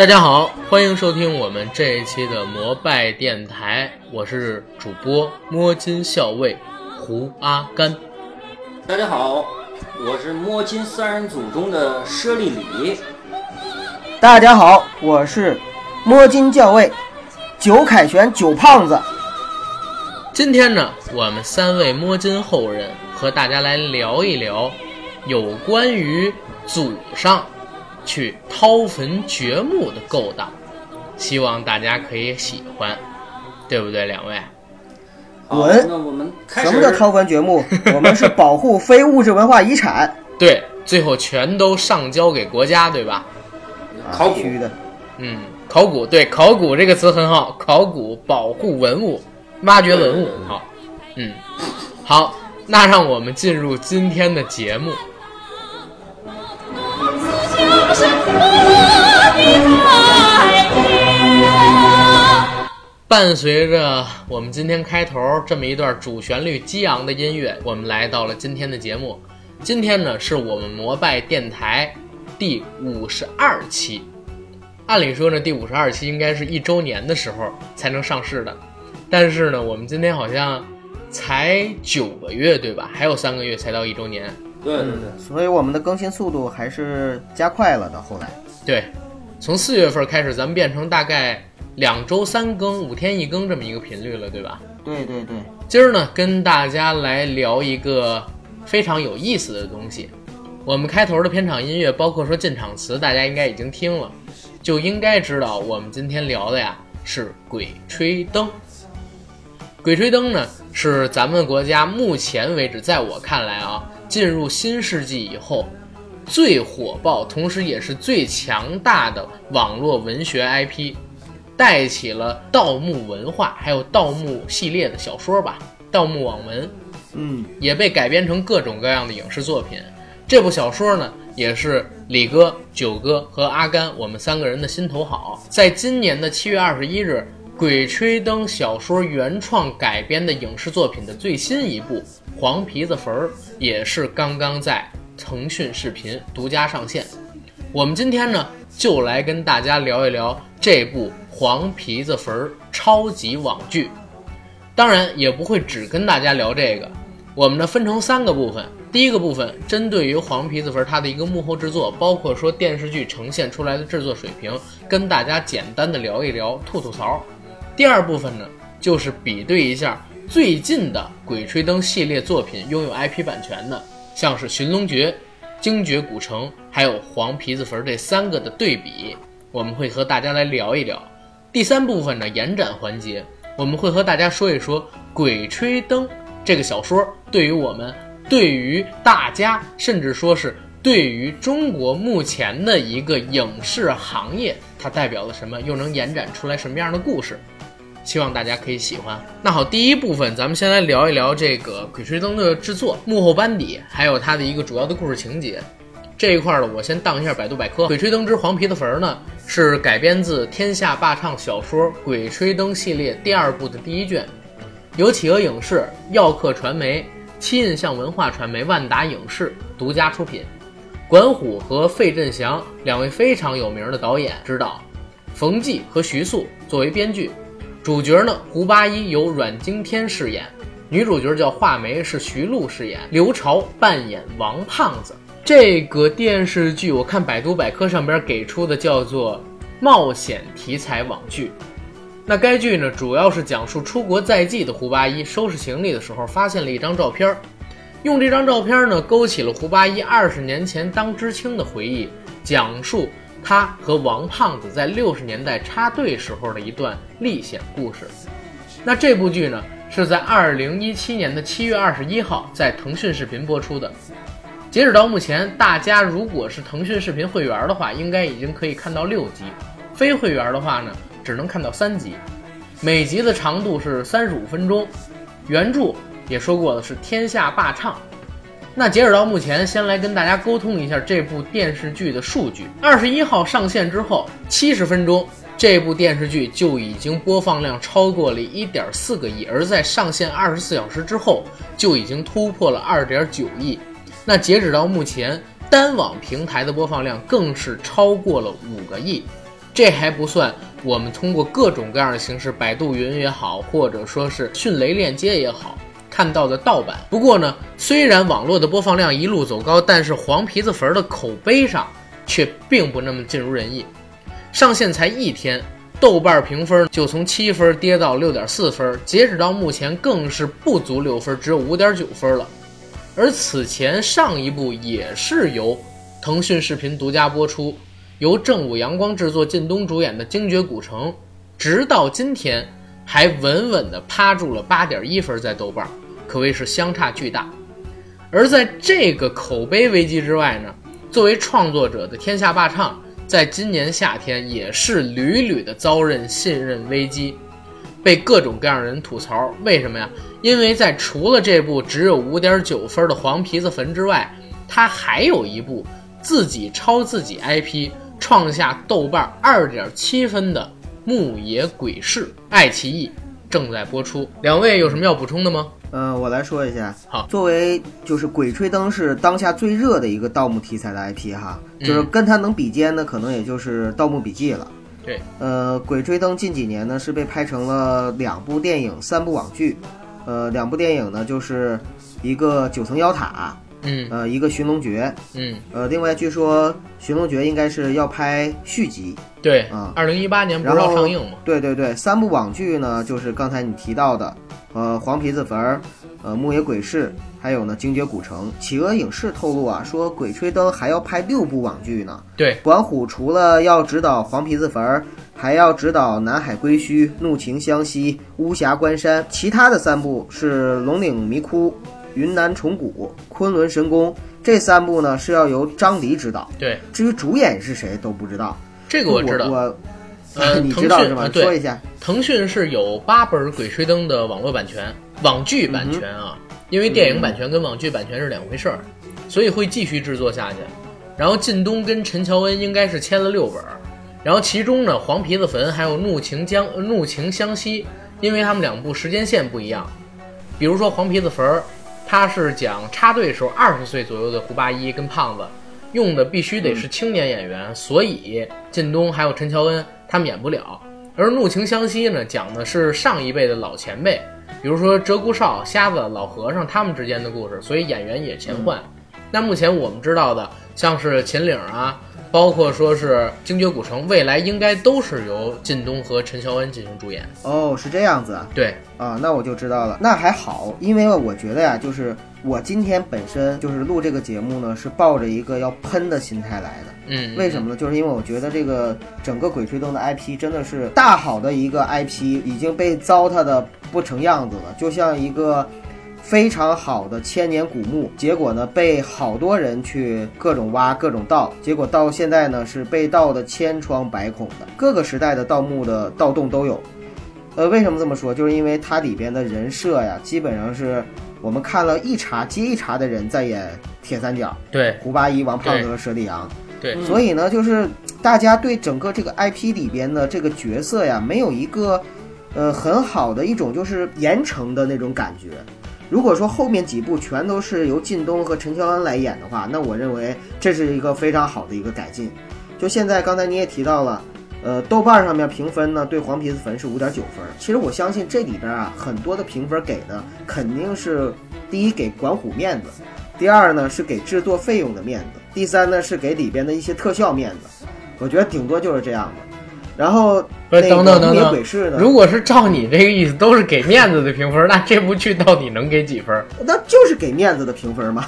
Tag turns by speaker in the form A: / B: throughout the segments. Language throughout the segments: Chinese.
A: 大家好，欢迎收听我们这一期的摩拜电台，我是主播摸金校尉胡阿甘。
B: 大家好，我是摸金三人组中的佘丽丽。
C: 大家好，我是摸金校尉九凯旋九胖子。
A: 今天呢，我们三位摸金后人和大家来聊一聊有关于祖上去掏坟掘墓的勾当，希望大家可以喜欢，对不对？两位，
B: 好，
C: 滚
B: 那我们开始。
C: 什么叫掏坟掘墓？我们是保护非物质文化遗产。
A: 对，最后全都上交给国家，对吧？
C: 啊
B: 考古
C: 的。
A: 嗯，考古对，考古这个词很好，考古保护文物，挖掘文物，好，嗯，好，那让我们进入今天的节目。伴随着我们今天开头这么一段主旋律激昂的音乐，我们来到了今天的节目。今天呢，是我们摩拜电台第五十二期。按理说呢，第五十二期应该是一周年的时候才能上市的，但是呢，我们今天好像才九个月，对吧？还有三个月才到一周年。
B: 对对对，
C: 所以我们的更新速度还是加快了。的后来，
A: 对，从四月份开始，咱们变成大概两周三更、五天一更这么一个频率了，对吧？
C: 对对对，
A: 今儿呢，跟大家来聊一个非常有意思的东西。我们开头的片场音乐，包括说进场词，大家应该已经听了，就应该知道我们今天聊的呀是《鬼吹灯》。《鬼吹灯》呢，是咱们国家目前为止，在我看来啊，进入新世纪以后最火爆，同时也是最强大的网络文学 IP，带起了盗墓文化，还有盗墓系列的小说吧，盗墓网文。
C: 嗯，
A: 也被改编成各种各样的影视作品。这部小说呢，也是李哥、九哥和阿甘我们三个人的心头好。在今年的七月二十一日，《鬼吹灯》小说原创改编的影视作品的最新一部《黄皮子坟》，也是刚刚在腾讯视频独家上线。我们今天呢，就来跟大家聊一聊这部《黄皮子坟》超级网剧。当然也不会只跟大家聊这个，我们呢分成三个部分。第一个部分针对于黄皮子坟它的一个幕后制作，包括说电视剧呈现出来的制作水平，跟大家简单的聊一聊，吐吐槽。第二部分呢，就是比对一下最近的《鬼吹灯》系列作品拥有 IP 版权的，像是《寻龙诀》《精绝古城》还有《黄皮子坟》这三个的对比，我们会和大家来聊一聊。第三部分呢，延展环节，我们会和大家说一说《鬼吹灯》这个小说对于我们、对于大家，甚至说是对于中国目前的一个影视行业，它代表了什么，又能延展出来什么样的故事。希望大家可以喜欢。那好，第一部分咱们先来聊一聊这个《鬼吹灯》的制作、幕后班底，还有它的一个主要的故事情节。这一块儿呢，我先当一下百度百科，《鬼吹灯之黄皮子坟》呢是改编自天下霸唱小说《鬼吹灯》系列第二部的第一卷，由企鹅影视、耀客传媒、七印象文化传媒、万达影视独家出品，管虎和费振祥两位非常有名的导演指导，冯骥和徐素作为编剧，主角呢胡八一由阮经天饰演，女主角叫画眉是徐璐饰演，刘潮扮演王胖子。这个电视剧我看百度百科上边给出的叫做冒险题材网剧。那该剧呢，主要是讲述出国在即的胡八一收拾行李的时候，发现了一张照片，用这张照片呢，勾起了胡八一二十年前当知青的回忆，讲述他和王胖子在六十年代插队时候的一段历险故事。那这部剧呢，是在二零一七年的七月二十一号在腾讯视频播出的。截止到目前，大家如果是腾讯视频会员的话，应该已经可以看到六集；非会员的话呢，只能看到三集。每集的长度是三十五分钟。原著也说过的是天下霸唱。那截止到目前，先来跟大家沟通一下这部电视剧的数据。二十一号上线之后，七十分钟，这部电视剧就已经播放量超过了一点四个亿，而在上线二十四小时之后，就已经突破了二点九亿。那截止到目前，单网平台的播放量更是超过了五个亿。这还不算我们通过各种各样的形式，百度云也好，或者说是迅雷链接也好，看到的盗版。不过呢，虽然网络的播放量一路走高，但是黄皮子坟的口碑上却并不那么尽如人意。上线才一天，豆瓣评分就从七分跌到六点四分，截止到目前更是不足六分，只有五点九分了。而此前上一部也是由腾讯视频独家播出，由正午阳光制作、靳东主演的《精绝古城》，直到今天还稳稳地趴住了八点一分在豆瓣，可谓是相差巨大。而在这个口碑危机之外呢，作为创作者的天下霸唱，在今年夏天也是屡屡的遭认信任危机，被各种各样的人吐槽。为什么呀？因为在除了这部只有五点九分的《黄皮子坟》之外，他还有一部自己抄自己 IP，创下豆瓣二点七分的《牧野鬼市》，爱奇艺正在播出。两位有什么要补充的吗？
C: 嗯、我来说一下。
A: 好
C: 作为就是《鬼吹灯》是当下最热的一个盗墓题材的 IP 哈，
A: 嗯
C: 就是跟它能比肩的，可能也就是《盗墓笔记》了。
A: 对，
C: 呃，《鬼吹灯》近几年呢是被拍成了两部电影、三部网剧。呃，两部电影呢就是一个九层妖塔，
A: 嗯
C: 呃，一个寻龙诀。
A: 嗯，
C: 呃，另外据说寻龙诀应该是要拍续集。
A: 对
C: 啊，
A: 二零一八年不是要上映吗？
C: 对对对，三部网剧呢，就是刚才你提到的，呃，黄皮子坟儿，呃，牧野鬼市，还有呢，精绝古城。企鹅影视透露啊，说《鬼吹灯》还要拍六部网剧呢。
A: 对，
C: 管虎除了要指导黄皮子坟儿，还要指导南海归墟、怒晴湘西、巫峡关山，其他的三部是龙岭迷窟、云南虫谷、昆仑神宫。这三部呢是要由张黎执导，
A: 对，
C: 至于主演是谁都不知道。
A: 这个我知道。
C: 我
A: 呃，
C: 你
A: 腾
C: 知道是吗？
A: 讯啊对
C: 说一下。
A: 腾讯是有八本《鬼吹灯》的网络版权、网剧版权啊，因为电影版权跟网剧版权是两回事儿，所以会继续制作下去。然后靳东跟陈乔恩应该是签了六本儿，然后其中呢，《黄皮子坟》还有《怒晴江呃怒晴湘西》，因为他们两部时间线不一样。比如说《黄皮子坟》，它是讲插队时候二十岁左右的胡八一跟胖子，用的必须得是青年演员，所以靳东还有陈乔恩他们演不了。而《怒晴湘西》呢，讲的是上一辈的老前辈，比如说鹧鸪哨、瞎子、老和尚他们之间的故事，所以演员也前换。那目前我们知道的，像是秦岭啊，包括说是精绝古城，未来应该都是由靳东和陈乔恩进行主演。
C: 哦，是这样子啊。
A: 对，
C: 啊，那我就知道了。那还好，因为我觉得呀，就是我今天本身就是录这个节目呢，是抱着一个要喷的心态来的。
A: 嗯，
C: 为什么呢？就是因为我觉得这个整个《鬼吹灯》的 IP 真的是大好的一个 IP，已经被糟蹋的不成样子了，就像一个非常好的千年古墓，结果呢被好多人去各种挖、各种盗，结果到现在呢是被盗的千疮百孔的，各个时代的盗墓的盗洞都有。呃，为什么这么说？就是因为它里边的人设呀，基本上是我们看了一茬接一茬的人在演铁三角，
A: 对
C: 胡八一、王胖子和佘丽阳。
A: 对，
C: 所以呢，就是大家对整个这个 IP 里边的这个角色呀，没有一个呃很好的一种就是严惩的那种感觉。如果说后面几部全都是由靳东和陈乔恩来演的话，那我认为这是一个非常好的一个改进。就现在刚才你也提到了，呃，豆瓣上面评分呢对《黄皮子坟》是五点九分。其实我相信这里边啊很多的评分给的肯定是第一给管虎面子，第二呢是给制作费用的面子，第三呢是给里边的一些特效面子。我觉得顶多就是这样的。然后
A: 不是等等等等如果是照你这个意思，都是给面子的评分，那这部剧到底能给几分？
C: 那就是给面子的评分嘛。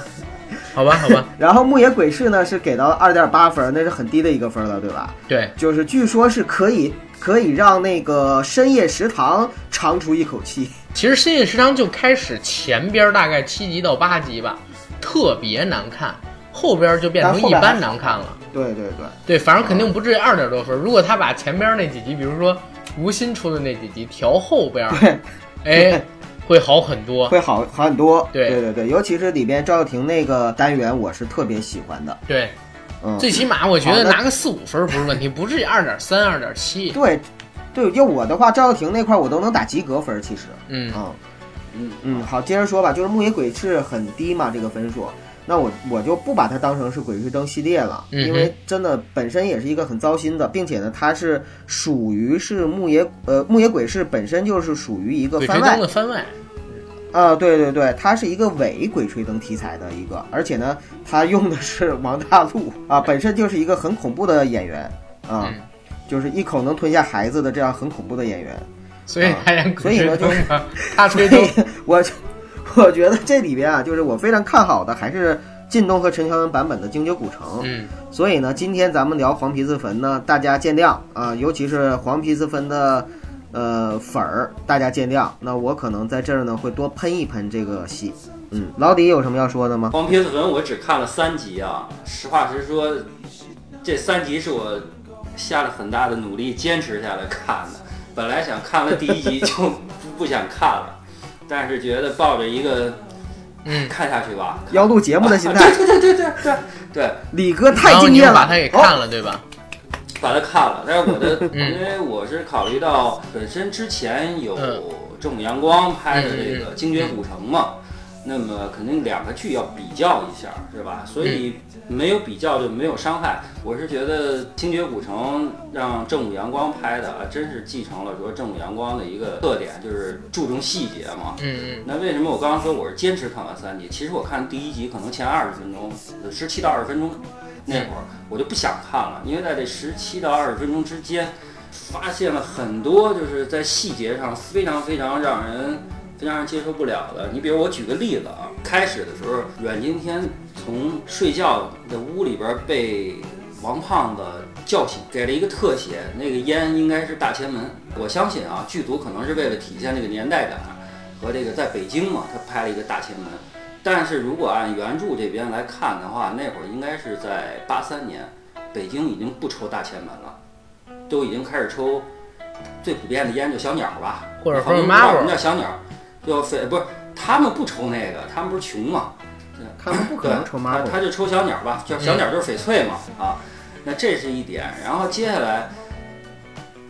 A: 好吧，好吧，
C: 然后牧野鬼市呢是给到二点八分，那是很低的一个分了，对吧？
A: 对，
C: 就是据说是可以可以让那个深夜食堂长出一口气。
A: 其实《深夜食堂》就开始前边大概七集到八集吧，特别难看，后边就变成一般难看了。
C: 对对对，
A: 对，反正肯定不至于二点多分。如果他把前边那几集，比如说吴昕出的那几集调后边，哎，会好很多。
C: 会好好很多。
A: 对
C: 对对对，尤其是里边赵又廷那个单元，我是特别喜欢的。
A: 对，
C: 嗯，
A: 最起码我觉得拿个四五分不是问题，不至于 二点三、二点七。
C: 对对，就我的话，赵又廷那块我都能打及格分，其实。
A: 嗯，
C: 嗯嗯嗯，好，接着说吧，就是牧野鬼是很低嘛，这个分数。那我我就不把它当成是《鬼吹灯》系列了，因为真的本身也是一个很糟心的，并且呢，它是属于是木野呃木野鬼市本身就是属于一个番外
A: 番外，
C: 啊，对对对，它是一个伪鬼吹灯题材的一个，而且呢，它用的是王大陆啊，本身就是一个很恐怖的演员啊，
A: 嗯
C: 就是一口能吞下孩子的这样很恐怖的演员。
A: 所以
C: 所以呢就
A: 灯嘛，他吹灯
C: 以，我 我觉得这里边啊，就是我非常看好的还是靳东和陈乔恩版本的《精绝古城》。
A: 嗯，
C: 所以呢，今天咱们聊黄皮子坟呢，大家见谅啊，尤其是黄皮子坟的呃粉儿，大家见谅。那我可能在这儿呢会多喷一喷这个戏。嗯，老底有什么要说的吗？
B: 黄皮子坟我只看了三集啊，实话实说，这三集是我下了很大的努力坚持下来看的。本来想看了第一集 就不不想看了，但是觉得抱着一个
A: 嗯。
B: 看下去吧，
C: 要录节目的心态，
B: 对对对对对对，
C: 李哥太敬业了。
A: 你把他给看
C: 哦
A: 了，对吧？
B: 把他看了，但是我的，
A: 嗯
B: 因为我是考虑到本身之前有
A: 嗯。
B: 正午阳光拍的这个《精绝古城》嘛，那么肯定两个剧要比较一下，是吧？所以没有比较就没有伤害。我是觉得《精绝古城》让正午阳光拍的啊，真是继承了说正午阳光的一个特点，就是注重细节嘛。
A: 嗯嗯
B: 那为什么我刚刚说我是坚持看完三集？其实我看第一集可能前二十分钟，十七到二十分钟那会儿我就不想看了，因为在这十七到二十分钟之间，发现了很多就是在细节上非常非常让人让人接受不了的。你比如我举个例子啊，开始的时候阮经天从睡觉的屋里边被王胖子叫醒，给了一个特写，那个烟应该是大前门。我相信啊，剧组可能是为了体现这个年代感和这个在北京嘛，他拍了一个大前门。但是如果按原著这边来看的话，那会儿应该是在八三年，北京已经不抽大前门了，都已经开始抽最普遍的烟就小鸟吧，
A: 或者说
B: 好多人不知道
A: Marlboro
B: 什么叫小鸟，就非不是他们不抽那个，他们不是穷嘛，
C: 他们不可，能抽
B: 他
C: Marvel。
B: 他就抽小鸟吧，叫小鸟就是翡翠嘛、啊，那这是一点。然后接下来，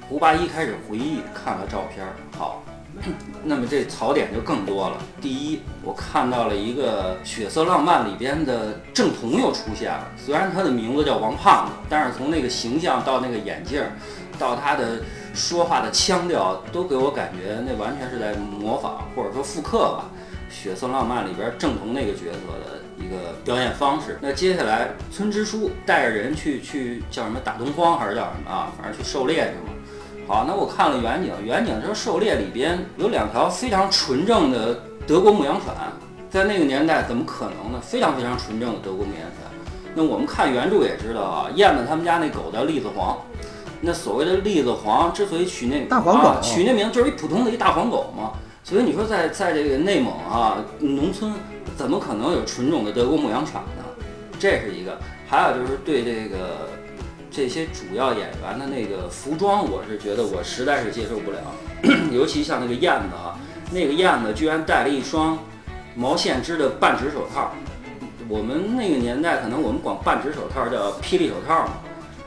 B: 胡八一开始回忆看了照片儿，好，那么这槽点就更多了。第一，我看到了一个《血色浪漫》里边的郑彤又出现了，虽然他的名字叫王胖子，但是从那个形象到那个眼镜儿，到他的说话的腔调，都给我感觉那完全是在模仿或者说复刻吧。《血色浪漫》里边郑彤那个角色的一个表演方式。那接下来，村支书带着人去去叫什么打东荒还是叫什么啊？反正去狩猎去嘛。好，那我看了远景，远景说狩猎里边有两条非常纯正的德国牧羊犬，在那个年代怎么可能呢？非常非常纯正的德国牧羊犬。那我们看原著也知道啊，燕子他们家那狗叫栗子黄。那所谓的栗子黄之所以取那
C: 大黄狗
B: 啊取那名就是一普通的一大黄狗嘛。所以你说在在这个内蒙啊，农村怎么可能有纯种的德国牧羊犬呢？这是一个，还有就是对这个这些主要演员的那个服装，我是觉得我实在是接受不了，尤其像那个燕子啊，那个燕子居然戴了一双毛线织的半指手套。我们那个年代，可能我们管半指手套叫霹雳手套嘛。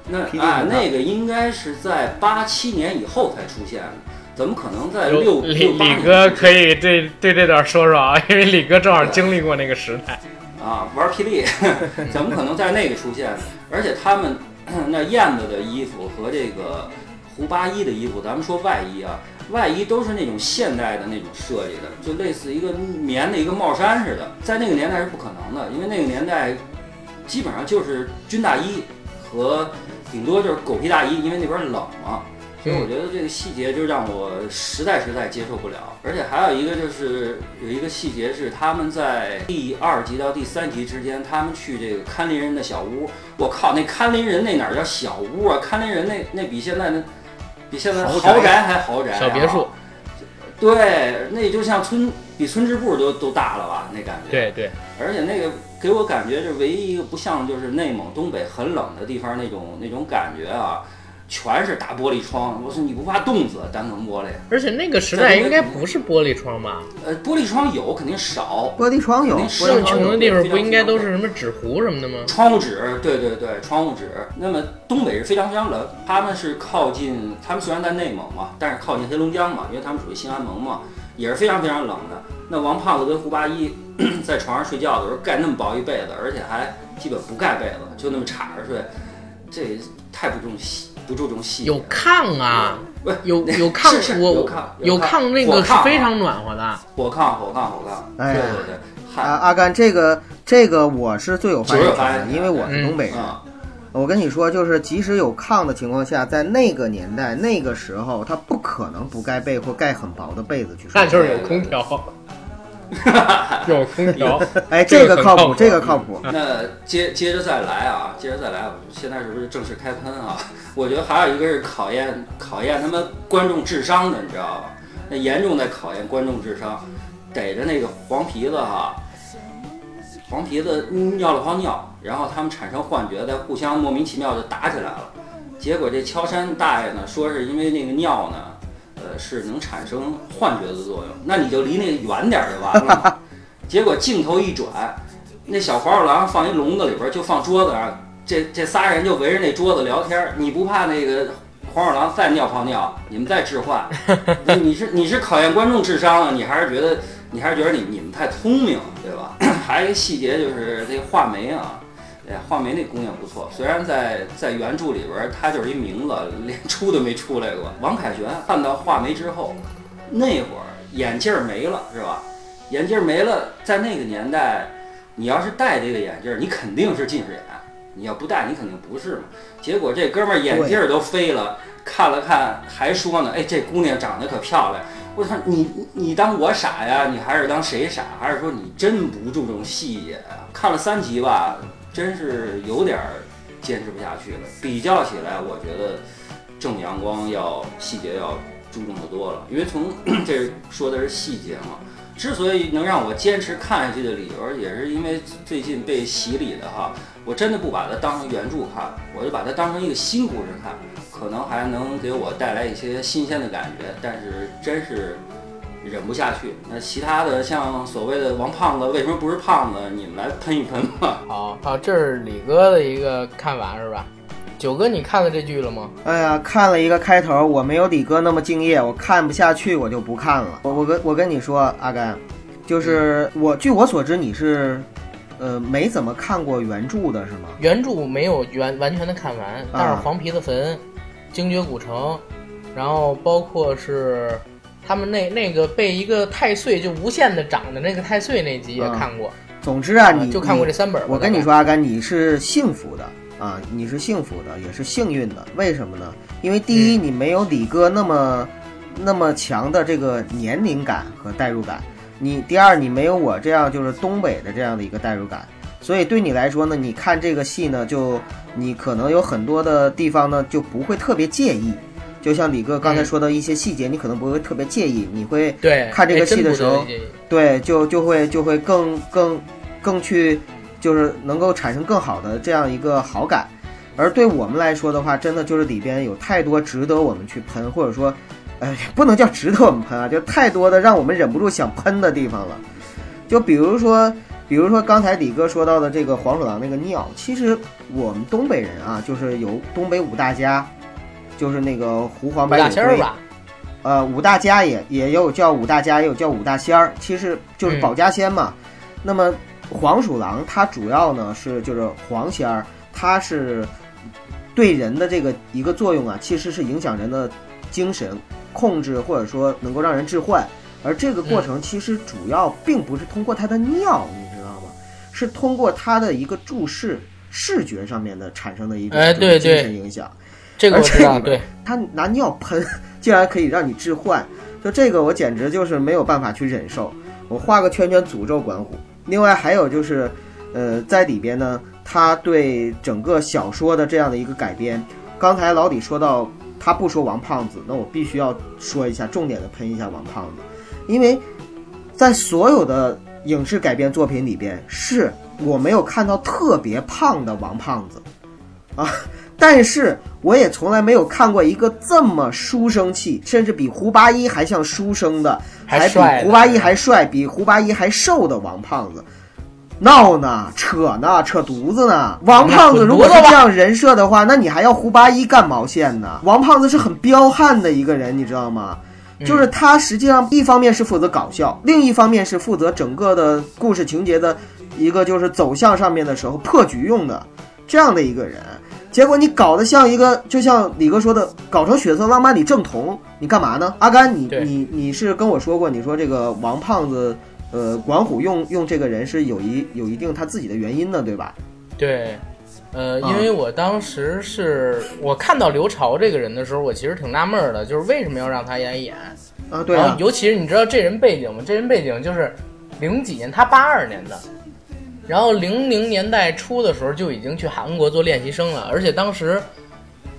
B: 那啊，那个应该是在八七年以后才出现的，怎么可能在六六八年
A: 李哥可以对对这段说说啊，因为李哥正好经历过那个时代。
B: 啊，玩霹雳，怎么可能在那个出现？而且他们 那燕子的衣服和这个胡八一的衣服，咱们说外衣啊，外衣都是那种现代的那种设计的，就类似一个棉的一个帽衫似的，在那个年代是不可能的，因为那个年代基本上就是军大衣和顶多就是狗皮大衣，因为那边冷嘛。所以我觉得这个细节就让我实在实在接受不了，而且还有一个就是有一个细节是他们在第二集到第三集之间，他们去这个看林人的小屋，我靠，那看林人那哪儿叫小屋啊？看林人那那比现在那比现在
C: 豪宅
B: 豪宅还豪宅、啊，
A: 小别墅，
B: 对，那就像村比村支部都都大了吧？那感觉。
A: 对对，
B: 而且那个给我感觉，就唯一一个不像就是内蒙东北很冷的地方那种那种感觉啊，全是大玻璃窗。我说你不怕冻死啊？单层玻璃，
A: 而且那个时代应该不是玻璃窗吧？
B: 呃，玻璃窗有肯定少，
C: 玻璃窗有，
B: 肯定是
C: 玻璃窗有
A: 这么穷的地方不应该都是什么纸糊什么的吗？
B: 窗户纸，对对对，窗户纸。那么东北是非常非常冷，他们是靠近，他们虽然在内蒙嘛，但是靠近黑龙江嘛，因为他们属于新安盟嘛，也是非常非常冷的。那王胖子跟胡八一 在床上睡觉的时候盖那么薄一被子，而且还基本不盖被子，就那么插着睡，这太不重细不注重细节
A: 有。炕啊，
B: 不是
A: 有有炕
B: 是是，
A: 我
B: 有炕
A: 有
B: 炕
A: 炕，那个是非常暖和的。
B: 火炕火炕火炕，
C: 哎
B: 对对对，
C: 啊，阿甘，这个这个我是最有发言权的，因为我是东北人。
B: 嗯，
C: 我跟你说，就是即使有炕的情况下，在那个年代、那个时候，他不可能不盖被或盖很薄的被子去睡。
A: 那就是有空调，有空调。
C: 哎，
A: 这
C: 这个靠谱，这个靠谱。
B: 那接接着再来啊，接着再来，我现在是不是正式开喷啊？我觉得还有一个是考验考验他们观众智商的，你知道吧？那严重在考验观众智商，逮着那个黄皮子哈，黄皮子尿了泡尿，然后他们产生幻觉，在互相莫名其妙就打起来了。结果这敲山大爷呢，说是因为那个尿呢，呃，是能产生幻觉的作用，那你就离那个远点儿就完了。结果镜头一转，那小黄鼠狼放一笼子里边儿，就放桌子上，这这仨人就围着那桌子聊天儿。你不怕那个黄鼠狼再尿泡尿，你们再置换？你你是你是考验观众智商啊？你还是觉得你还是觉得你你们太聪明，对吧？还有一个细节就是这画眉啊。哎，画眉那姑娘不错，虽然在在原著里边她就是一名字，连出都没出来过。王凯旋看到画眉之后，那会儿眼镜儿没了，是吧？眼镜儿没了，在那个年代，你要是戴这个眼镜儿，你肯定是近视眼；你要不戴，你肯定不是嘛。结果这哥们儿眼镜儿都飞了，看了看，还说呢：“哎，这姑娘长得可漂亮。”我操，你你当我傻呀？你还是当谁傻？还是说你真不注重细节啊？看了三集吧，真是有点儿坚持不下去了。比较起来，我觉得正阳光要细节要注重的多了，因为从 这说的是细节嘛。之所以能让我坚持看下去的理由，也是因为最近被洗礼的哈，我真的不把它当成原著看，我就把它当成一个新故事看，可能还能给我带来一些新鲜的感觉，但是真是忍不下去。那其他的像所谓的王胖子为什么不是胖子，你们来喷一喷吧。
A: 好好，这是李哥的一个看法是吧？九哥，你看了这剧了吗？
C: 哎呀，看了一个开头，我没有李哥那么敬业，我看不下去，我就不看了。我我跟我跟你说，阿甘，就是我据我所知，你是呃没怎么看过原著的是吗？
A: 原著没有完完全的看完，但是
C: 啊
A: 黄皮子坟、精绝古城，然后包括是他们那那个被一个太岁就无限的长的那个太岁那集也
C: 啊
A: 看过，
C: 总之啊，你
A: 就看过这三本吧。
C: 我跟你说，阿甘，你是幸福的啊，你是幸福的，也是幸运的。为什么呢？因为第一，你没有李哥那么那么强的这个年龄感和代入感；你第二，你没有我这样就是东北的这样的一个代入感。所以对你来说呢，你看这个戏呢，就你可能有很多的地方呢就不会特别介意。就像李哥刚才
A: 嗯
C: 说的一些细节，你可能不会特别介意，你会
A: 对
C: 看这个戏的时候对，就就会就会更更更去，就是能够产生更好的这样一个好感。而对我们来说的话，真的就是里边有太多值得我们去喷，或者说，呃，不能叫值得我们喷啊，就太多的让我们忍不住想喷的地方了。就比如说，比如说刚才李哥说到的这个黄鼠狼那个尿，其实我们东北人啊，就是有东北五大家，就是那个狐黄白
A: 大
C: 柳灰，
A: 仙儿吧？
C: 呃，五大家也也有叫五大家，也有叫五大仙儿，其实就是
A: 嗯
C: 保家仙嘛。那么黄鼠狼它主要呢是就是黄仙儿，它是对人的这个一个作用啊，其实是影响人的精神控制，或者说能够让人致幻。而这个过程其实主要并不是通过它的尿，你知道吗？是通过它的一个注视视觉上面的产生的一种精
A: 对
C: 神影响。
A: 这个
C: 他拿尿喷，竟然可以让你置换，就这个我简直就是没有办法去忍受。我画个圈圈诅咒管虎。另外还有就是，呃，在里边呢，他对整个小说的这样的一个改编，刚才老李说到他不说王胖子，那我必须要说一下，重点的喷一下王胖子，因为在所有的影视改编作品里边，是我没有看到特别胖的王胖子，啊。但是我也从来没有看过一个这么书生气，甚至比胡八一还像书生的，还比胡八一还帅，比胡八一还瘦的王胖子。闹呢，扯呢，扯犊子呢！王胖子如果是这样人设的话，那你还要胡八一干毛线呢？王胖子是很彪悍的一个人，你知道吗？就是他实际上一方面是负责搞笑，另一方面是负责整个的故事情节的一个就是走向上面的时候破局用的这样的一个人。结果你搞得像一个，就像李哥说的，搞成血色浪漫里正统，你干嘛呢？阿甘，你你你是跟我说过，你说这个王胖子，呃，管虎用用这个人是有一有一定他自己的原因的，对吧？
A: 对，呃，
C: 啊
A: 因为我当时是我看到刘潮这个人的时候，我其实挺纳闷儿的，就是为什么要让他演一演？
C: 啊，对啊，
A: 然后尤其是你知道这人背景吗？这人背景就是零几年，他八二年的，然后零零年代初的时候就已经去韩国做练习生了，而且当时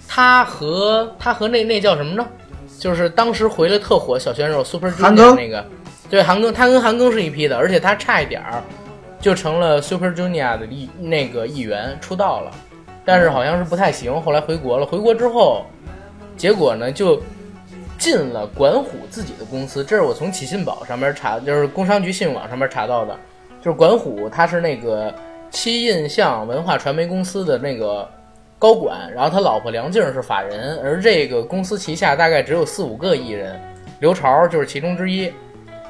A: 他和他和那那叫什么呢？就是当时回来特火小鲜肉 Super Junior 那个，对韩庚，他跟韩庚是一批的，而且他差一点儿就成了 Super Junior 的一那个一员出道了，但是好像是不太行，后来回国了。回国之后，结果呢就进了管虎自己的公司，这是我从启信宝上面查，就是工商局信用网上面查到的，就是管虎他是那个七印象文化传媒公司的那个高管，然后他老婆梁静是法人，而这个公司旗下大概只有四五个艺人，刘潮就是其中之一，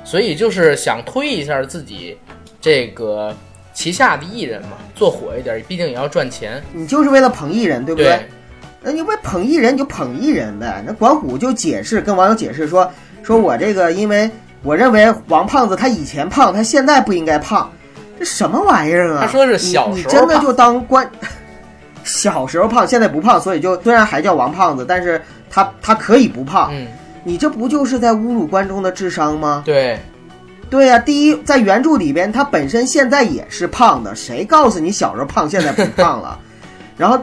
A: 所以就是想推一下自己这个旗下的艺人嘛，做火一点，毕竟也要赚钱。
C: 你就是为了捧艺人，对不
A: 对
C: 对？那你为捧艺人你就捧艺人呗。那管虎就解释，跟网友解释说，说我这个因为我认为王胖子他以前胖，他现在不应该胖，这什么玩意儿啊？
A: 他说是小时候你
C: 真的就当官，小时候胖，现在不胖，所以就虽然还叫王胖子，但是他他可以不胖。
A: 嗯，
C: 你这不就是在侮辱观众的智商吗？
A: 对，
C: 对呀、第一，在原著里边，他本身现在也是胖的，谁告诉你小时候胖，现在不胖了？然后，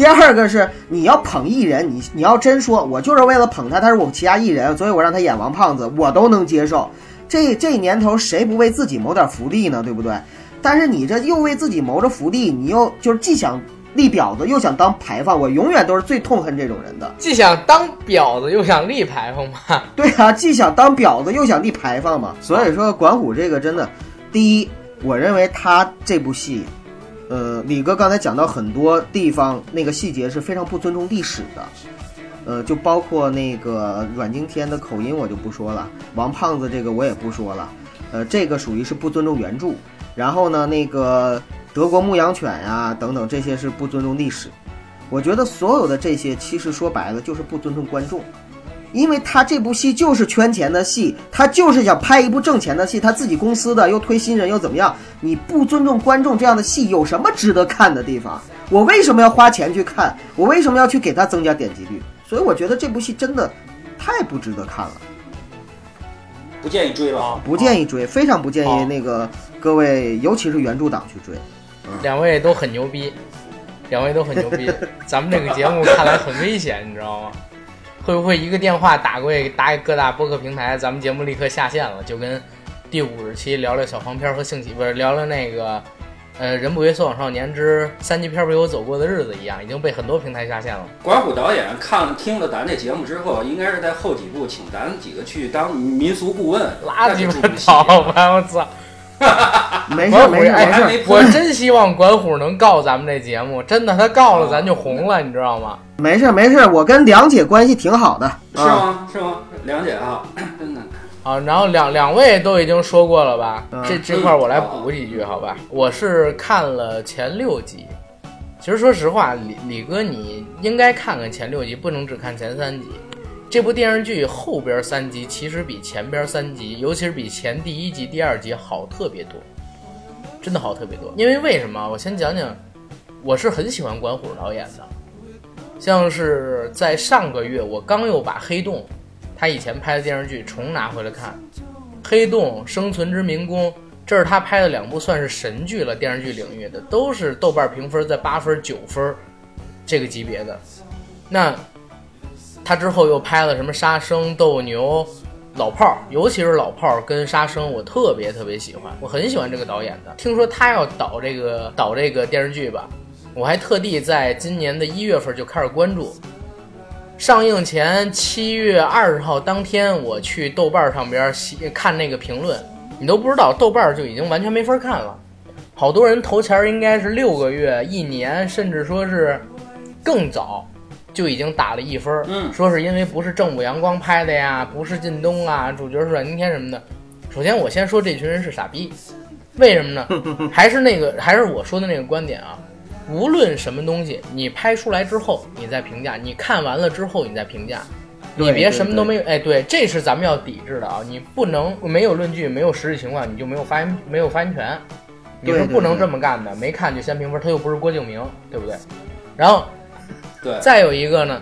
C: 第二个是你要捧艺人，你你要真说我就是为了捧他，他是我旗下艺人，所以我让他演王胖子，我都能接受。这这年头谁不为自己谋点福利呢？对不对？但是你这又为自己谋着福利，你又就是既想立婊子，又想当牌坊，我永远都是最痛恨这种人的。
A: 既想当婊子又想立牌坊嘛。
C: 对啊，既想当婊子又想立牌坊嘛。所以说，管虎这个真的，第一，我认为他这部戏，呃，李哥刚才讲到很多地方那个细节是非常不尊重历史的，呃，就包括那个阮经天的口音我就不说了，王胖子这个我也不说了，呃，这个属于是不尊重原著。然后呢，那个德国牧羊犬呀、等等这些是不尊重历史。我觉得所有的这些其实说白了就是不尊重观众。因为他这部戏就是圈钱的戏，他就是想拍一部挣钱的戏，他自己公司的又推新人又怎么样？你不尊重观众，这样的戏有什么值得看的地方？我为什么要花钱去看？我为什么要去给他增加点击率？所以我觉得这部戏真的太不值得看了，
B: 不建议追了。
A: 啊，
C: 不建议追，非常不建议那个各位，尤其是原著党去追。
A: 两位都很牛逼，两位都很牛逼。咱们这个节目看来很危险，你知道吗？会不会一个电话打过去，打给各大播客平台，咱们节目立刻下线了？就跟第五十期聊聊小黄片和性喜，不是聊聊那个呃《人不为所往少年之三级片为我走过的日子》一样，已经被很多平台下线了。
B: 管虎导演看听了咱这节目之后，应该是在后几部请咱几个去当民俗顾问，
A: 拉鸡巴倒吧！我操！
C: 没事没事
A: 哎
C: 没事，
B: 没
A: 我真希望管虎能告咱们这节目，真的，他告了咱就红了，你知道吗？
C: 没事没事，我跟梁姐关系挺好的。
B: 是
C: 啊？
B: 吗？是吗？梁姐啊，真的。
A: 啊，然后两两位都已经说过了吧？
C: 嗯
A: 这这块儿我来补几句，好吧？我是看了前六集，其实说实话，李李哥你应该看看前六集，不能只看前三集。这部电视剧后边三集其实比前边三集，尤其是比前第一集、第二集好特别多，真的好特别多。因为为什么？我先讲讲，我是很喜欢管虎导演的，像是在上个月我刚又把《黑洞》他以前拍的电视剧重拿回来看，《黑洞》《生存之民工》，这是他拍的两部算是神剧了，电视剧领域的都是豆瓣评分在八分九分这个级别的。那他之后又拍了什么《杀生》《斗牛》《老炮儿》，尤其是《老炮儿》跟《杀生》，我特别特别喜欢，我很喜欢这个导演的。听说他要导这个导这个电视剧吧，我还特地在今年的一月份就开始关注。上映前七月二十号当天，我去豆瓣上边写看那个评论，你都不知道，豆瓣就已经完全没法看了。好多人投钱儿应该是六个月、一年，甚至说是更早。就已经打了一分儿，
B: 嗯
A: 说是因为不是正午阳光拍的呀，不是靳东啊，主角是阮经天什么的。首先，我先说这群人是傻逼，为什么呢？还是那个，还是我说的那个观点啊。无论什么东西，你拍出来之后，你再评价；你看完了之后，你再评价。你别什么都没有，哎，对，这是咱们要抵制的啊！你不能没有论据，没有实际情况，你就没有发言没有发言权，你不能这么干的。没看就先评分，他又不是郭敬明，对不对？然后
B: 对，
A: 再有一个呢，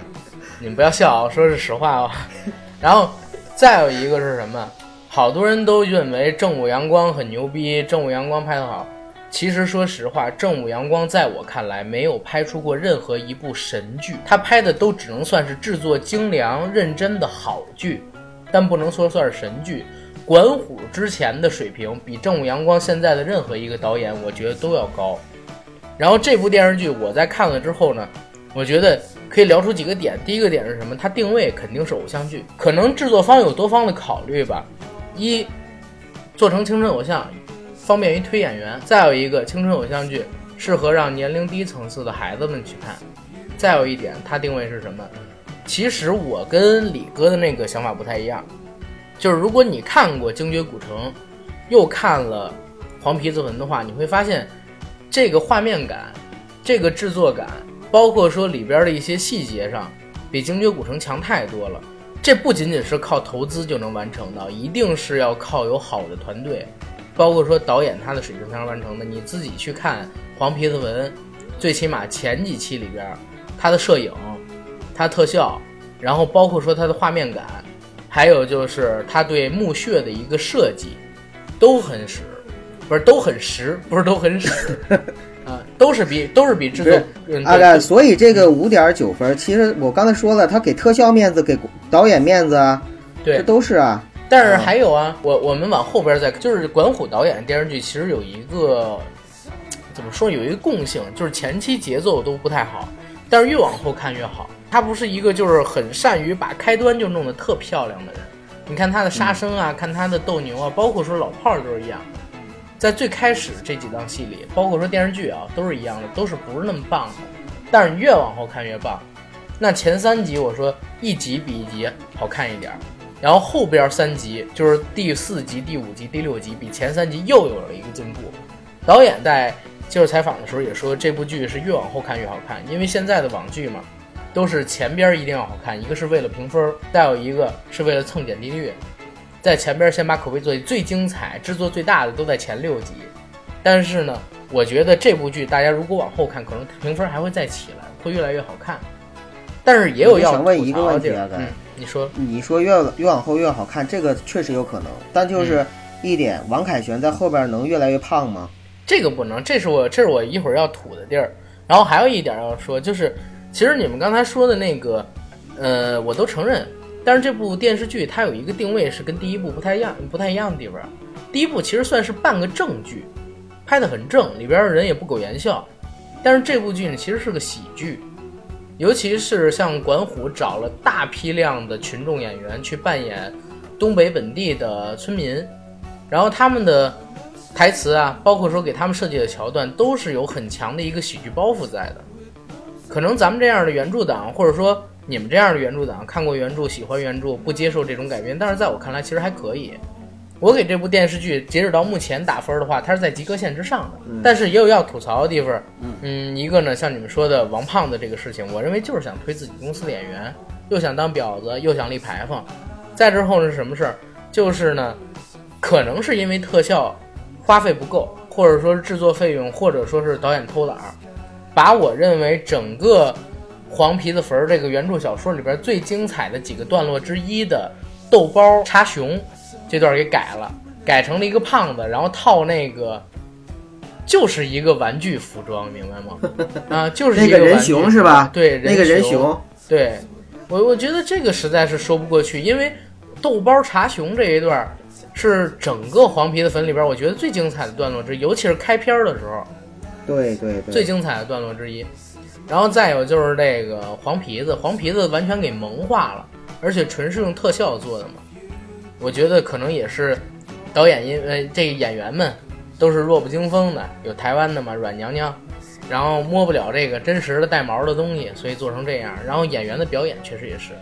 A: 你们不要笑啊，说是实话啊。然后再有一个是什么？好多人都认为正午阳光很牛逼，正午阳光拍得好。其实说实话，正午阳光在我看来没有拍出过任何一部神剧，他拍的都只能算是制作精良、认真的好剧，但不能说算是神剧。管虎之前的水平比正午阳光现在的任何一个导演，我觉得都要高。然后这部电视剧我在看了之后呢，我觉得可以聊出几个点。第一个点是什么？它定位肯定是偶像剧，可能制作方有多方的考虑吧。一，做成青春偶像，方便于推演员；再有一个，青春偶像剧适合让年龄低层次的孩子们去看。再有一点，它定位是什么？其实我跟李哥的那个想法不太一样，就是如果你看过《精绝古城》，又看了《黄皮子坟》的话，你会发现这个画面感、这个制作感，包括说里边的一些细节上，比《精绝古城》强太多了。这不仅仅是靠投资就能完成的，一定是要靠有好的团队，包括说导演他的水平才能完成的。你自己去看《黄皮子坟》，最起码前几期里边，它的摄影、它特效，然后包括说它的画面感，还有就是它对墓穴的一个设计，都很实，不是都很实，不是都很实 啊，都是比都是比制作
C: 不是
A: 嗯
C: 阿甘，
A: 对
C: 所以这个五点九分，其实我刚才说了，他给特效面子，给导演面子啊，
A: 对
C: 这都是啊。
A: 但是还有啊，我我们往后边再，就是管虎导演的电视剧，其实有一个怎么说，有一个共性，就是前期节奏都不太好，但是越往后看越好。他不是一个就是很善于把开端就弄得特漂亮的人。你看他的杀生啊，看他的斗牛啊，包括说老炮儿都是一样。在最开始这几档戏里，包括说电视剧啊，都是一样的，都是不是那么棒的。但是你越往后看越棒。那前三集我说一集比一集好看一点，然后后边三集就是第四集、第五集、第六集比前三集又有了一个进步。导演在接受采访的时候也说，这部剧是越往后看越好看，因为现在的网剧嘛，都是前边一定要好看，一个是为了评分，再有一个是为了蹭点击率，在前边先把口碑做最精彩、制作最大的都在前六集。但是呢，我觉得这部剧大家如果往后看，可能评分还会再起来，会越来越好看。但是也有
C: 我
A: 要
C: 想问一个问题啊咱
A: 嗯，你说，
C: 你说越越往后越好看，这个确实有可能，但就是一点，王凯旋在后边能越来越胖吗？
A: 这个不能，这是我这是我一会儿要吐的地儿。然后还有一点要说，就是其实你们刚才说的那个，呃，我都承认。但是这部电视剧它有一个定位是跟第一部不太一样、不太一样的地方。第一部其实算是半个正剧，拍得很正，里边的人也不苟言笑。但是这部剧呢，其实是个喜剧，尤其是像管虎找了大批量的群众演员去扮演东北本地的村民，然后他们的台词啊，包括说给他们设计的桥段，都是有很强的一个喜剧包袱在的。可能咱们这样的原著党，或者说你们这样的原著党，看过原著、喜欢原著，不接受这种改编，但是在我看来，其实还可以。我给这部电视剧截止到目前打分的话，它是在及格线之上的，但是也有要吐槽的地方。嗯，一个呢，像你们说的王胖子这个事情，我认为就是想推自己公司的演员，又想当婊子，又想立牌坊。再之后是什么事儿？就是呢，可能是因为特效花费不够，或者说是制作费用，或者说是导演偷懒儿，把我认为整个《黄皮子坟》这个原著小说里边最精彩的几个段落之一的豆包查熊这段给改了，改成了一个胖子，然后套那个。就是一个玩具服装，明白吗？啊，就是
C: 那个人熊是吧？
A: 对，
C: 那个人
A: 熊
C: 熊，
A: 对我，我觉得这个实在是说不过去，因为豆包查熊这一段儿是整个黄皮子坟里边儿我觉得最精彩的段落之一，尤其是开篇儿的时候
C: 对对对，
A: 最精彩的段落之一。然后再有就是这个黄皮子，黄皮子完全给萌化了，而且纯是用特效做的嘛。我觉得可能也是导演因为这演员们都是弱不禁风的，有台湾的嘛，阮娘娘，然后摸不了这个真实的带毛的东西，所以做成这样。然后演员的表演确实也是，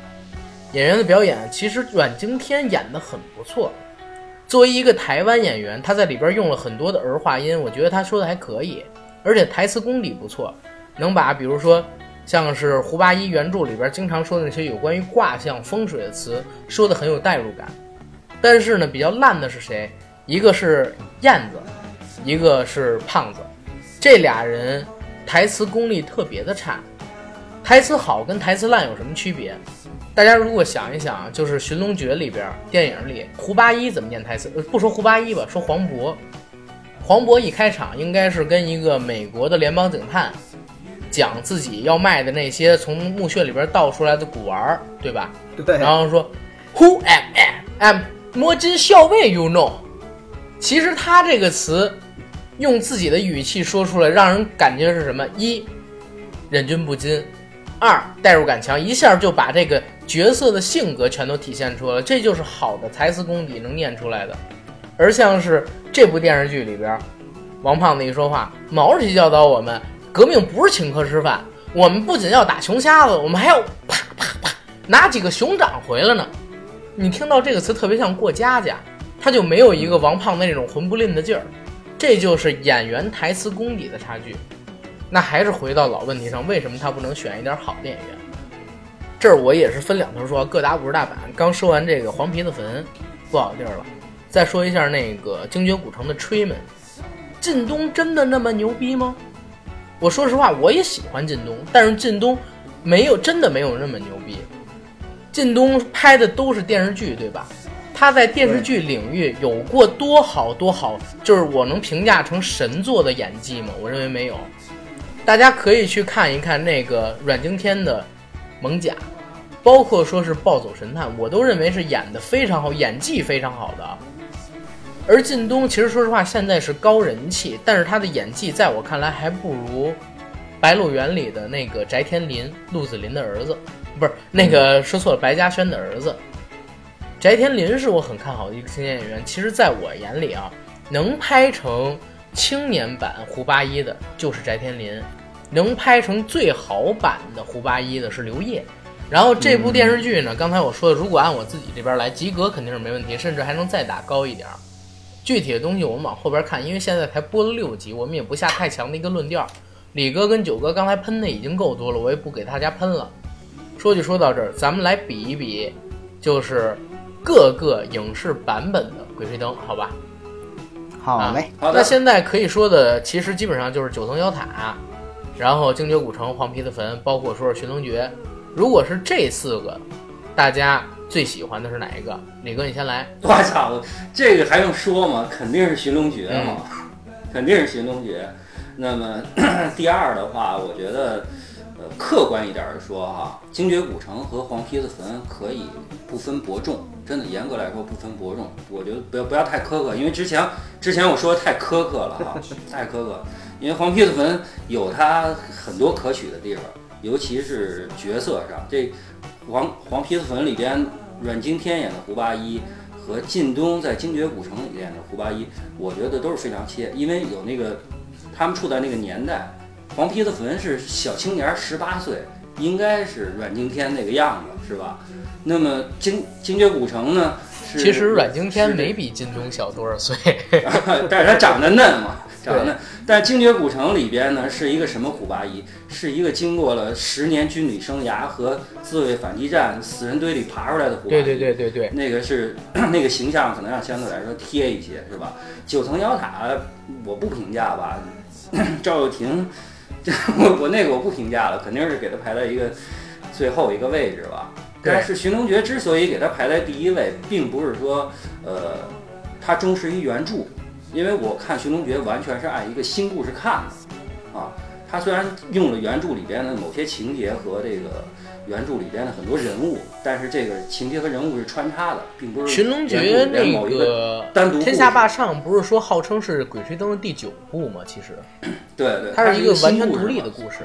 A: 演员的表演其实阮经天演的很不错。作为一个台湾演员，他在里边用了很多的儿化音，我觉得他说的还可以，而且台词功底不错，能把比如说像是胡八一原著里边经常说的那些有关于卦象、风水的词，说的很有代入感。但是呢，比较烂的是谁？一个是燕子，一个是胖子，这俩人台词功力特别的差。台词好跟台词烂有什么区别？大家如果想一想，就是《寻龙诀》里边电影里胡八一怎么念台词？呃不说胡八一吧，说黄渤。黄渤一开场应该是跟一个美国的联邦警探讲自己要卖的那些从墓穴里边倒出来的古玩儿，对吧？
C: 对，
A: 然后说 Who am I? I'm 摸金校尉，you know。其实他这个词用自己的语气说出来，让人感觉是什么？一忍俊不禁，二代入感强，一下就把这个角色的性格全都体现出来了。这就是好的台词功底能念出来的。而像是这部电视剧里边，王胖子一说话，毛主席教导我们，革命不是请客吃饭，我们不仅要打熊瞎子，我们还要啪啪啪拿几个熊掌回来呢。你听到这个词特别像过家家，他就没有一个王胖子那种混不吝的劲儿，这就是演员台词功底的差距。那还是回到老问题上，为什么他不能选一点好的演员？这儿我也是分两头说，各打五十大板。刚说完这个黄皮子坟不好地儿了，再说一下那个精绝古城的吹们，靳东真的那么牛逼吗？我说实话，我也喜欢靳东，但是靳东没有真的没有那么牛逼。靳东拍的都是电视剧，对吧？他在电视剧领域有过多好多好，就是我能评价成神作的演技吗？我认为没有。大家可以去看一看那个阮经天的《猛甲》，包括说是《暴走神探》，我都认为是演的非常好，演技非常好的。而靳东其实说实话现在是高人气，但是他的演技在我看来还不如《白鹿原》里的那个翟天临，鹿子霖的儿子，不是那个说错了，白嘉轩的儿子。翟天临是我很看好的一个青年演员，其实在我眼里啊，能拍成青年版胡八一的就是翟天临，能拍成最好版的胡八一的是刘烨。然后这部电视剧呢，刚才我说的，如果按我自己这边来，及格肯定是没问题，甚至还能再打高一点儿。具体的东西我们往后边看，因为现在才播了六集，我们也不下太强的一个论调。李哥跟九哥刚才喷的已经够多了，我也不给大家喷了。说就说到这儿，咱们来比一比，就是各个影视版本的《鬼吹灯》，好吧？
C: 好嘞，
A: 那现在可以说的，其实基本上就是九层妖塔，然后精绝古城、黄皮子坟，包括说是寻龙诀。如果是这四个，大家最喜欢的是哪一个？李哥，你先来。
B: 我操，这个还用说吗？肯定是寻龙诀嘛，肯定是寻龙诀。那么 第二的话，我觉得，呃，客观一点的说哈，精绝古城和黄皮子坟可以不分伯仲，真的严格来说不分伯仲。我觉得不要不要太苛刻，因为之前之前我说的太苛刻了哈，太苛刻。因为黄皮子坟有它很多可取的地方，尤其是角色上，这黄黄皮子坟里边阮经天演的胡八一。和靳东在《精绝古城》里演的胡八一，我觉得都是非常切，因为有那个他们处在那个年代，黄皮子坟是小青年十八岁，应该是阮经天那个样子，是吧？那么精精绝古城呢？是
A: 其实阮经天没比靳东小多少岁，
B: 但是他长得嫩嘛，长得嫩。但《精绝古城》里边呢，是一个什么胡八一？是一个经过了十年军旅生涯和自卫反击战死人堆里爬出来的胡八一。
A: 对对对对对，
B: 那个是 那个形象可能要相对来说贴一些，是吧？九层妖塔我不评价吧，赵又廷，我我那个我不评价了，肯定是给他排在一个最后一个位置吧。但是《寻龙诀》之所以给他排在第一位，并不是说呃他忠实于原著，因为我看《寻龙诀》完全是按一个新故事看的啊。他虽然用了原著里边的某些情节和这个原著里边的很多人物，但是这个情节和人物是穿插的，并不《是
A: 寻龙诀那
B: 某一
A: 个
B: 单独
A: 天下霸唱不是说号称是《鬼吹灯》的第九部吗？其实
B: 对对，
A: 它是一个完全独立的故事。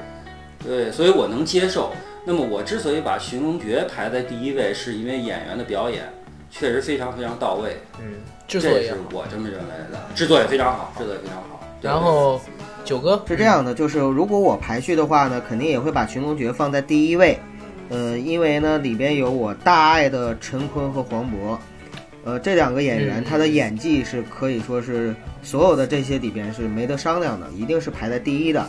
B: 对，所以我能接受。那么我之所以把《寻龙诀》排在第一位，是因为演员的表演确实非常非常到位，
A: 嗯，制作也是。
B: 我这么认为的。制作也非常好，制作也非常好。
A: 然后九哥
C: 是这样的，就是如果我排序的话呢，肯定也会把寻龙诀放在第一位，呃，因为呢里边有我大爱的陈坤和黄渤，呃，这两个演员
A: 嗯
C: 他的演技是可以说是所有的这些里边是没得商量的，一定是排在第一的，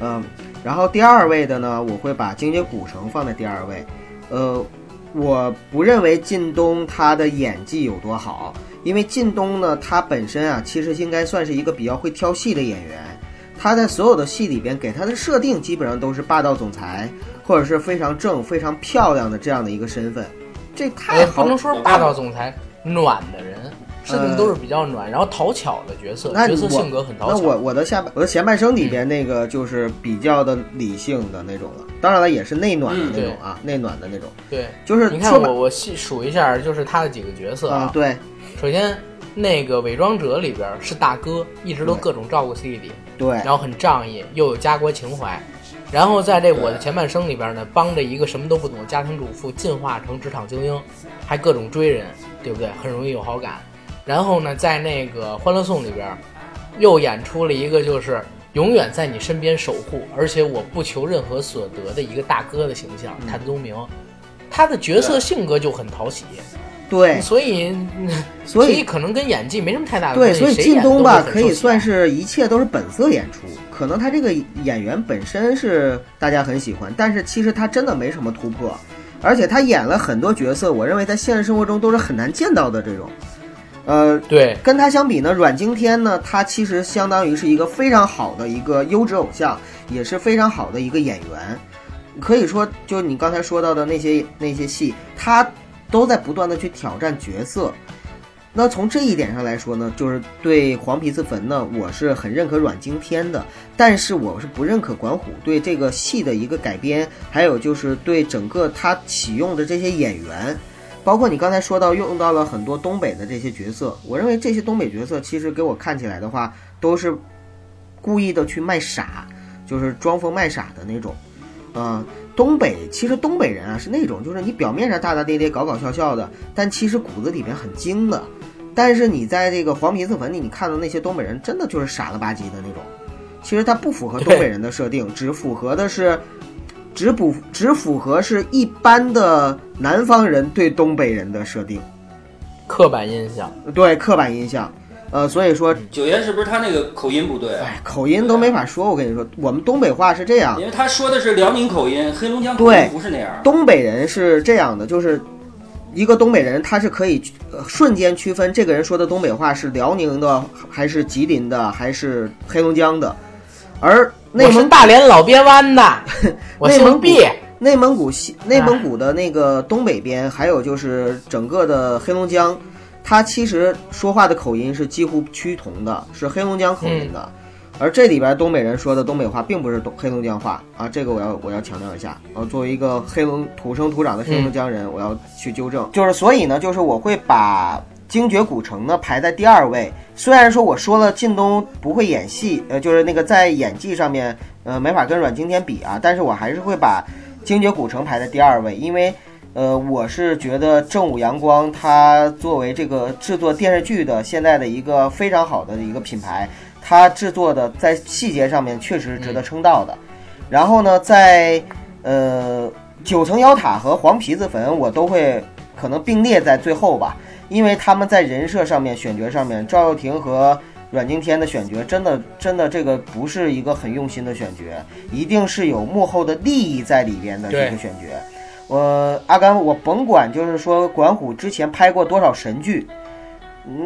C: 嗯，然后第二位的呢，我会把精绝古城放在第二位，呃，我不认为靳东他的演技有多好，因为靳东呢，他本身啊，其实应该算是一个比较会挑戏的演员。他在所有的戏里边给他的设定基本上都是霸道总裁，或者是非常正、非常漂亮的这样的一个身份，这太
A: 呃，不
C: 好
A: 能说霸道总裁，暖的人，设定都是比较暖，然后讨巧的角色，
C: 那我
A: 角色性格很讨巧。
C: 那我我的下半我的前半生里边那个就是比较的理性的那种了，当然了也是内暖的那种啊，内暖的那种，
A: 对，
C: 就是
A: 你看我我细数一下，就是他的几个角色
C: 啊，对。
A: 首先，那个伪装者里边是大哥，一直都各种照顾弟弟，
C: 对。
A: 然后很仗义，又有家国情怀。然后在这我的前半生里边呢，帮着一个什么都不懂的家庭主妇进化成职场精英，还各种追人，对不对？很容易有好感。然后呢，在那个《欢乐颂》里边，又演出了一个就是永远在你身边守护，而且我不求任何所得的一个大哥的形象，谭宗明。他的角色性格就很讨喜，
C: 对，
A: 所以嗯
C: 所以
A: 可能跟演技没什么太大的
C: 对，
A: 关系。
C: 所以靳东吧可以算是一切都是本色演出，可能他这个演员本身是大家很喜欢，但是其实他真的没什么突破，而且他演了很多角色，我认为在现实生活中都是很难见到的这种，呃。
A: 对
C: 跟他相比呢，阮经天呢，他其实相当于是一个非常好的一个优质偶像，也是非常好的一个演员。可以说，就你刚才说到的那些那些戏，他都在不断的去挑战角色。那从这一点上来说呢，就是对黄皮子坟呢，我是很认可阮经天的，但是我是不认可管虎对这个戏的一个改编，还有就是对整个他启用的这些演员，包括你刚才说到用到了很多东北的这些角色，我认为这些东北角色其实给我看起来的话，都是故意的去卖傻，就是装疯卖傻的那种。嗯，东北其实东北人啊是那种，就是你表面上大大咧咧、搞搞笑笑的，但其实骨子里面很精的。但是你在这个黄皮子坟里，你看到那些东北人，真的就是傻了吧唧的那种。其实他不符合东北人的设定，只符合的是，只不只符合是一般的南方人对东北人的设定，
A: 刻板印象。
C: 对刻板印象。呃，所以说，
B: 九爷是不是他那个口音不对啊？
C: 哎，口音都没法说。我跟你说，我们东北话是这样，
B: 因为他说的是辽宁口音，黑龙江口
C: 对
B: 音不是那样。
C: 东北人是这样的，就是一个东北人，他是可以呃瞬间区分这个人说的东北话是辽宁的，还是吉林的，还是黑龙江的。而内蒙
A: 大连老边湾的，我姓毕。
C: 内蒙古西内蒙古的那个东北边，还有就是整个的黑龙江，它其实说话的口音是几乎趋同的，是黑龙江口音的。而这里边东北人说的东北话，并不是东黑龙江话啊，这个我要我要强调一下。呃，作为一个黑龙土生土长的黑龙江人，我要去纠正。就是所以呢，就是我会把精绝古城呢排在第二位。虽然说我说了靳东不会演戏，呃，就是那个在演技上面，呃，没法跟阮经天比啊，但是我还是会把精绝古城排在第二位，因为。呃，我是觉得正午阳光它作为这个制作电视剧的现在的一个非常好的一个品牌，它制作的在细节上面确实值得称道的。然后呢，在呃九层妖塔和黄皮子坟，我都会可能并列在最后吧，因为他们在人设上面、选角上面，赵又廷和阮经天的选角真的真的这个不是一个很用心的选角，一定是有幕后的利益在里边的这个选角。我阿甘，我甭管就是说管虎之前拍过多少神剧，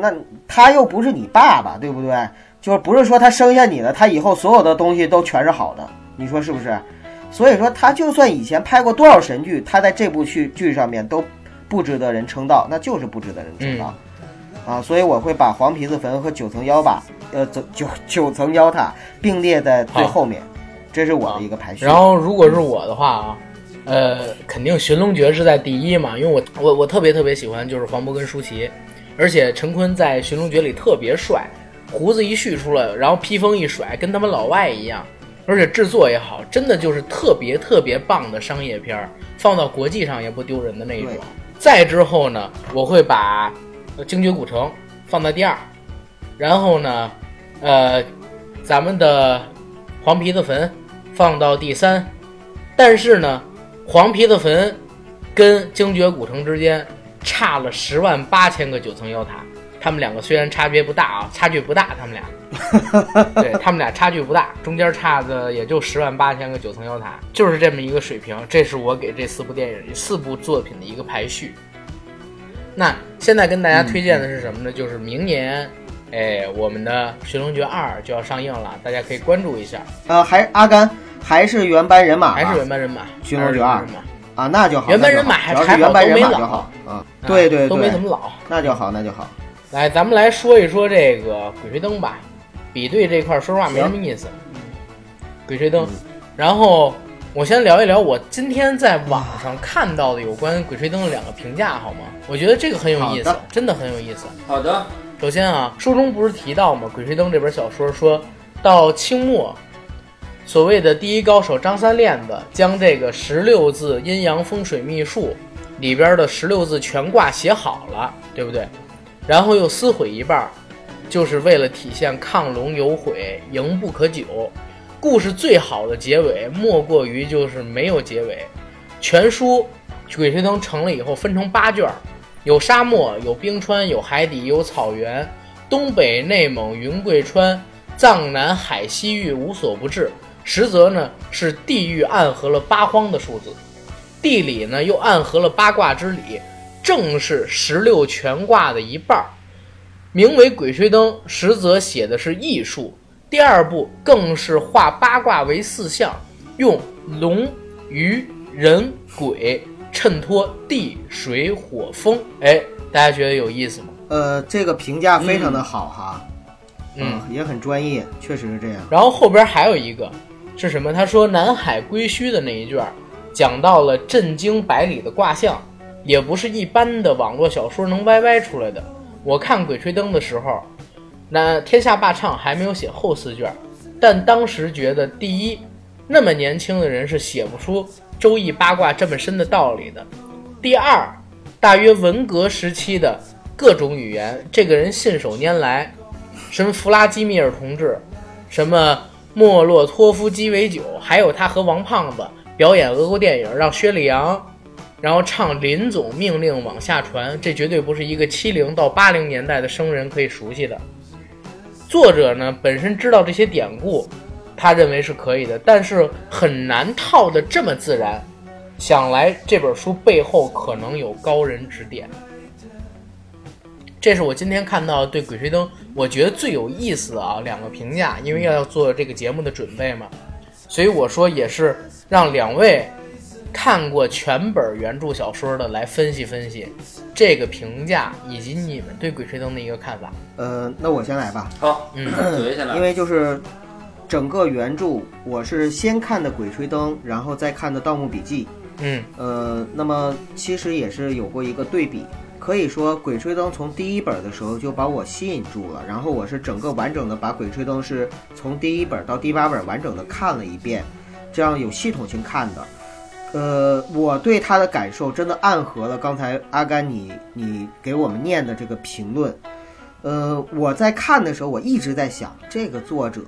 C: 那他又不是你爸爸，对不对？就是不是说他生下你了，他以后所有的东西都全是好的，你说是不是？所以说他就算以前拍过多少神剧，他在这部剧剧上面都不值得人称道，那就是不值得人称道。啊，所以我会把黄皮子坟和九层妖塔，呃，九九九层妖塔并列在最后面，这是我的一个排序。
A: 然后如果是我的话啊，呃，肯定寻龙诀是在第一嘛，因为我我我特别特别喜欢就是黄渤跟舒淇，而且陈坤在寻龙诀里特别帅，胡子一蓄出来，然后披风一甩，跟他们老外一样，而且制作也好，真的就是特别特别棒的商业片儿，放到国际上也不丢人的那一种
C: 对。
A: 再之后呢，我会把精绝古城放在第二，然后呢，呃，咱们的黄皮子坟放到第三，但是呢，黄皮子坟跟精绝古城之间差了十万八千个九层妖塔。他们两个虽然差别不大啊，差距不大，他们俩，对他们俩差距不大，中间差的也就十万八千个九层妖塔，就是这么一个水平。这是我给这四部电影、四部作品的一个排序。那现在跟大家推荐的是什么呢？就是明年，哎，我们的《寻龙诀二》就要上映了，大家可以关注一下。
C: 呃，还阿甘，还是原班人马吧，
A: 还是原班人马，
C: 寻龙诀二啊，那就好。
A: 原班人马还还好
C: 是原班人马就好啊。对对
A: 都没，怎么老。
C: 那就好，那就好。
A: 来，咱们来说一说这个《鬼吹灯》吧。比对这块儿，说实话没什么意思。鬼吹灯，
C: 嗯
A: 然后我先聊一聊我今天在网上看到的有关《鬼吹灯》的两个评价，好吗？我觉得这个很有意思
C: 的，
A: 真的很有意思。
B: 好的，
A: 首先啊，书中不是提到吗？《鬼吹灯》这本小说说到清末，所谓的第一高手张三链子将这个十六字阴阳风水秘术里边的十六字全卦写好了，对不对？然后又撕毁一半儿，就是为了体现亢龙有悔，赢不可久。故事最好的结尾莫过于就是没有结尾。全书《鬼吹灯》成了以后分成八卷儿，有沙漠，有冰川，有海底，有草原，东北、内蒙、云贵川、藏南、海西域无所不至。实则呢是地域暗合了八荒的数字，地理呢又暗合了八卦之理，正是十六全卦的一半儿。名为《鬼吹灯》，实则写的是艺术。第二部更是化八卦为四象，用龙、鱼、人、鬼衬托地、水、火、风。哎，大家觉得有意思吗？
C: 呃，这个评价非常的好哈，
A: 嗯，
C: 也很专业，确实是这样。
A: 然后后边还有一个是什么？他说南海归墟的那一卷儿，讲到了震惊百里的卦象，也不是一般的网络小说能歪歪出来的。我看《鬼吹灯》的时候，那天下霸唱还没有写后四卷，但当时觉得第一，那么年轻的人是写不出周易八卦这么深的道理的；第二，大约文革时期的各种语言，这个人信手拈来，什么弗拉基米尔同志，什么莫洛托夫鸡尾酒，还有他和王胖子表演俄国电影，让薛里阳，然后唱林总命令往下传，这绝对不是一个七零到八零年代的生人可以熟悉的。作者呢本身知道这些典故，他认为是可以的，但是很难套的这么自然。想来这本书背后可能有高人指点。这是我今天看到对《鬼吹灯》我觉得最有意思的啊两个评价，因为要做这个节目的准备嘛，所以我说也是让两位看过全本原著小说的来分析分析这个评价以及你们对《鬼吹灯》的一个看法。
C: 呃，那我先来吧，
B: 好，
A: 嗯
B: 九爷先来。
C: 因为就是整个原著，我是先看的《鬼吹灯》，然后再看的《盗墓笔记》。
A: 嗯
C: 呃，那么其实也是有过一个对比，可以说《鬼吹灯》从第一本的时候就把我吸引住了，然后我是整个完整的把《鬼吹灯》是从第一本到第八本完整的看了一遍，这样有系统性看的。呃，我对他的感受真的暗合了刚才阿甘你你给我们念的这个评论。呃，我在看的时候，我一直在想，这个作者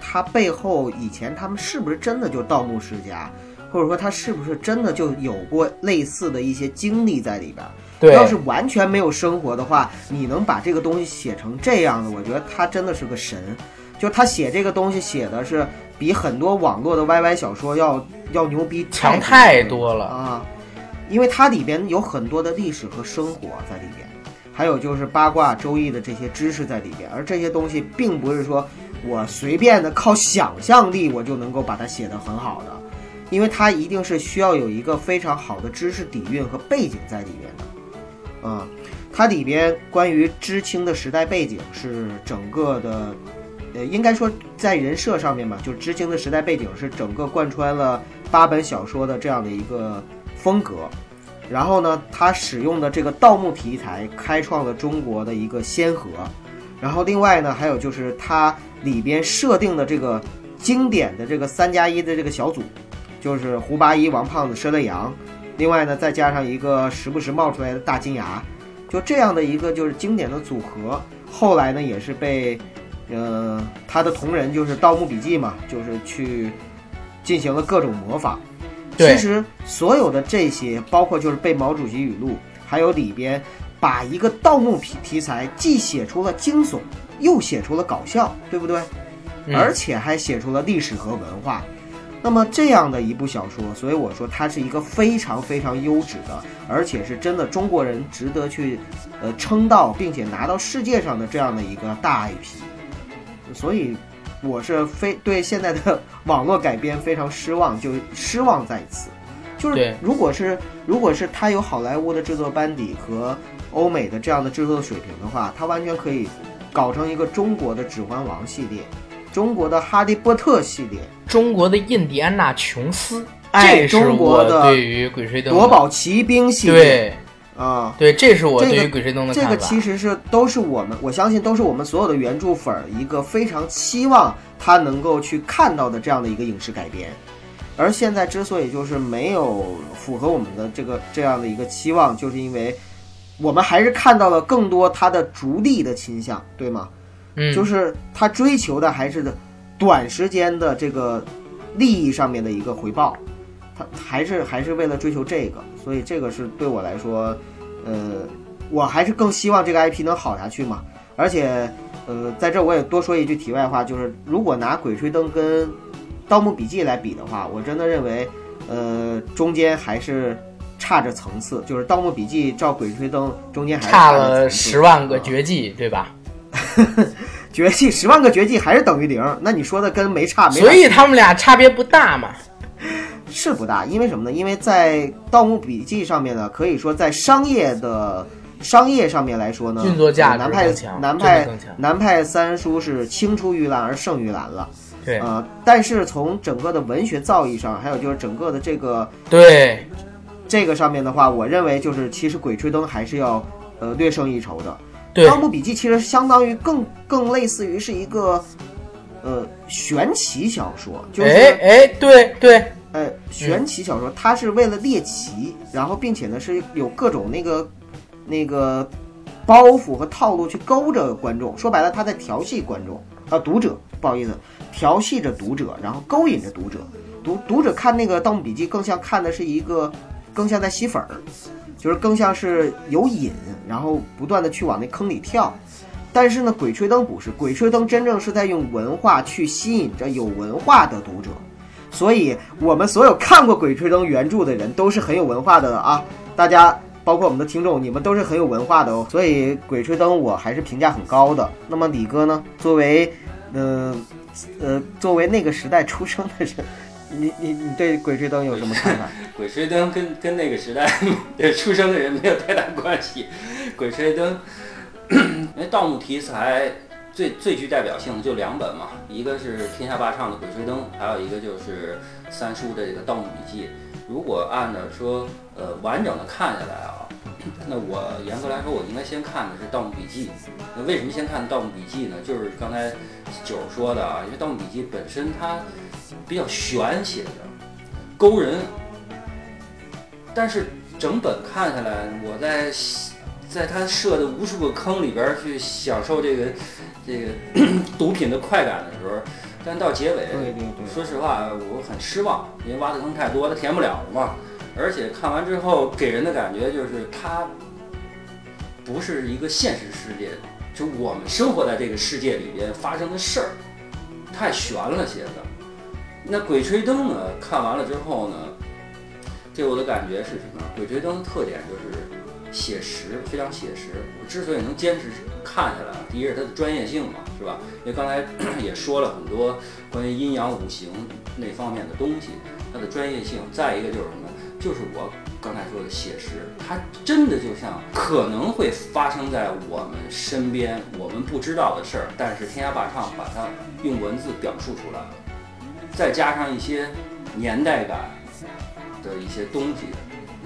C: 他背后以前他们是不是真的就盗墓世家，或者说他是不是真的就有过类似的一些经历在里边？
A: 对
C: 要是完全没有生活的话，你能把这个东西写成这样的，我觉得他真的是个神。就他写这个东西写的是比很多网络的 YY 小说要要牛逼
A: 强
C: 太
A: 太多了。
C: 啊，因为它里边有很多的历史和生活在里边，还有就是八卦、周易的这些知识在里边，而这些东西并不是说我随便的靠想象力我就能够把它写得很好的，因为它一定是需要有一个非常好的知识底蕴和背景在里边的，啊、它里边关于知青的时代背景是整个的。呃，应该说在人设上面吧，就是知青的时代背景是整个贯穿了八本小说的这样的一个风格。然后呢，他使用的这个盗墓题材开创了中国的一个先河。然后另外呢，还有就是它里边设定的这个经典的这个三加一的这个小组，就是胡八一、王胖子、佘泪阳，另外呢再加上一个时不时冒出来的大金牙，就这样的一个就是经典的组合。后来呢，也是被呃，他的同人就是《盗墓笔记》嘛，就是去进行了各种模仿。其实所有的这些，包括就是被毛主席语录，还有里边把一个盗墓题题材既写出了惊悚，又写出了搞笑，对不对？
A: 嗯
C: 而且还写出了历史和文化。那么这样的一部小说，所以我说它是一个非常非常优质的，而且是真的中国人值得去呃称道，并且拿到世界上的这样的一个大 IP。所以我是非对现在的 网络改编非常失望，就失望在此。就是如果是如果是他有好莱坞的制作班底和欧美的这样的制作水平的话，他完全可以搞成一个中国的《指环王》系列，中国的《哈利波特》系列，
A: 中国的印第安纳琼斯，
C: 哎
A: 这是
C: 中国
A: 我
C: 的
A: 对于《鬼吹灯》
C: 夺宝奇兵系列
A: 对
C: 啊。
A: 对，这是我
C: 这个
A: 对于《鬼吹灯》的看法。
C: 这个其实是都是我们，我相信都是我们所有的原著粉儿一个非常期望他能够去看到的这样的一个影视改编。而现在之所以就是没有符合我们的这个这样的一个期望，就是因为我们还是看到了更多他的逐利的倾向，对吗？
A: 嗯，
C: 就是他追求的还是的短时间的这个利益上面的一个回报，他还是还是为了追求这个，所以这个是对我来说，呃，我还是更希望这个 IP 能好下去嘛。而且，呃，在这我也多说一句题外话，就是如果拿《鬼吹灯》跟《盗墓笔记》来比的话，我真的认为，呃，中间还是差着层次，就是《盗墓笔记》照《鬼吹灯》中间还是
A: 差了十万个
C: 啊
A: 绝技，对吧？
C: 绝技十万个绝技还是等于零，那你说的跟没差没啥
A: 所以他们俩差别不大嘛。
C: 是不大，因为什么呢？因为在《盗墓笔记》上面呢，可以说在商业的商业上面来说呢，
A: 运作价值
C: 南派南派南派三叔是青出于蓝而胜于蓝了，
A: 对
C: 呃，但是从整个的文学造诣上，还有就是整个的这个
A: 对，
C: 这个上面的话，我认为就是其实《鬼吹灯》还是要呃略胜一筹的。
A: 对
C: 盗墓笔记》其实相当于更更类似于是一个呃玄奇小说，就是。
A: 哎哎，对对，
C: 呃，玄奇小说，它是为了猎奇，然后并且呢是有各种那个那个包袱和套路去勾着观众，说白了，他在调戏观众啊读者，不好意思，调戏着读者，然后勾引着读者。读读者看那个《盗墓笔记》，更像看的是一个，更像在吸粉儿，就是更像是有瘾，然后不断的去往那坑里跳。但是呢，《鬼吹灯》不是，《鬼吹灯》真正是在用文化去吸引着有文化的读者。所以，我们所有看过《鬼吹灯》原著的人都是很有文化的啊！大家，包括我们的听众，你们都是很有文化的哦。所以，《鬼吹灯》我还是评价很高的。那么，李哥呢？作为，呃，呃，作为那个时代出生的人，你你你对《鬼吹灯》有什么看法？
B: 鬼吹灯跟跟那个时代出生的人没有太大关系。鬼吹灯，因为盗墓题材最最具代表性的就两本嘛，一个是天下霸唱的《鬼吹灯》，还有一个就是三叔的这个《盗墓笔记》。如果按照说呃完整的看下来啊，那我严格来说我应该先看的是《盗墓笔记》。那为什么先看《盗墓笔记》呢？就是刚才九说的啊，因为《盗墓笔记》本身它比较玄写的，勾人。但是整本看下来，我在在他设的无数个坑里边去享受这个这个 毒品的快感的时候，但到结尾，
C: 对对对，
B: 说实话我很失望，因为挖的坑太多，他填不了了嘛。而且看完之后给人的感觉就是他不是一个现实世界，就我们生活在这个世界里边发生的事儿，太悬了些的。那《鬼吹灯》呢？看完了之后呢，给我的感觉是什么？《鬼吹灯》的特点就是写实，非常写实。我之所以能坚持看下来，第一是它的专业性嘛，是吧？因为刚才 也说了很多关于阴阳五行那方面的东西，它的专业性。再一个就是什么？就是我刚才说的写实，它真的就像可能会发生在我们身边，我们不知道的事儿，但是天涯霸唱把它用文字表述出来了，再加上一些年代感的一些东西，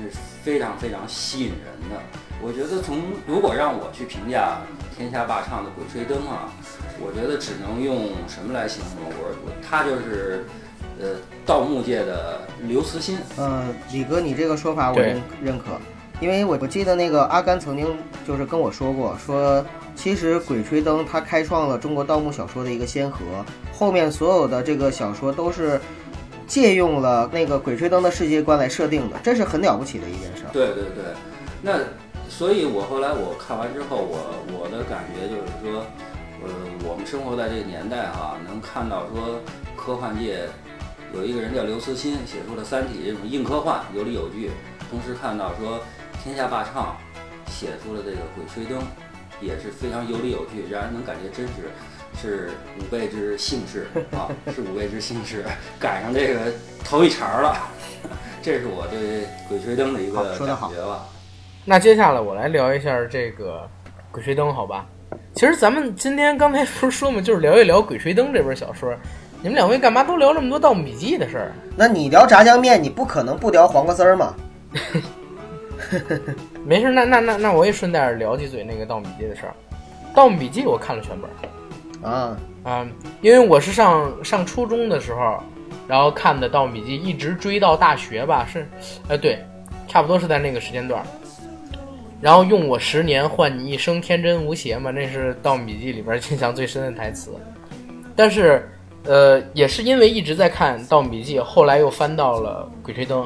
B: 是非常非常吸引人的。我觉得从如果让我去评价天下霸唱的《鬼吹灯》啊，我觉得只能用什么来形容？我我他就是呃盗墓界的刘慈欣。
C: 呃，李哥，你这个说法我认认可。因为我我记得那个阿甘曾经就是跟我说过，说其实《鬼吹灯》它开创了中国盗墓小说的一个先河，后面所有的这个小说都是借用了那个《鬼吹灯》的世界观来设定的，这是很了不起的一件事儿。
B: 对对对，那所以，我后来我看完之后，我我的感觉就是说，呃，我们生活在这个年代哈、能看到说科幻界有一个人叫刘慈欣，写出了《三体》这种硬科幻，有理有据；同时看到说天下霸唱写出了这个《鬼吹灯》，也是非常有理有据，让人能感觉真实是五辈之幸事啊，是五辈之幸事，赶上这个头一茬儿了。这是我对《鬼吹灯》的一个
C: 好说得好
B: 感觉吧。
A: 那接下来我来聊一下这个《鬼吹灯》，好吧？其实咱们今天刚才不是说嘛，就是聊一聊《鬼吹灯》这本小说。你们两位干嘛都聊这么多《盗墓笔记》的事儿？
C: 那你聊炸酱面，你不可能不聊黄瓜丝儿嘛？
A: 没事，那那那那我也顺带聊几嘴那个《盗墓笔记》的事儿。《盗墓笔记》我看了全本，
C: 啊，
A: 啊、因为我是上上初中的时候，然后看的《盗墓笔记》，一直追到大学吧，是，呃，对，差不多是在那个时间段。然后用我十年换你一生，天真无邪嘛，那是《盗墓笔记》里边印象最深的台词。但是，呃，也是因为一直在看《盗墓笔记》，后来又翻到了《鬼吹灯》。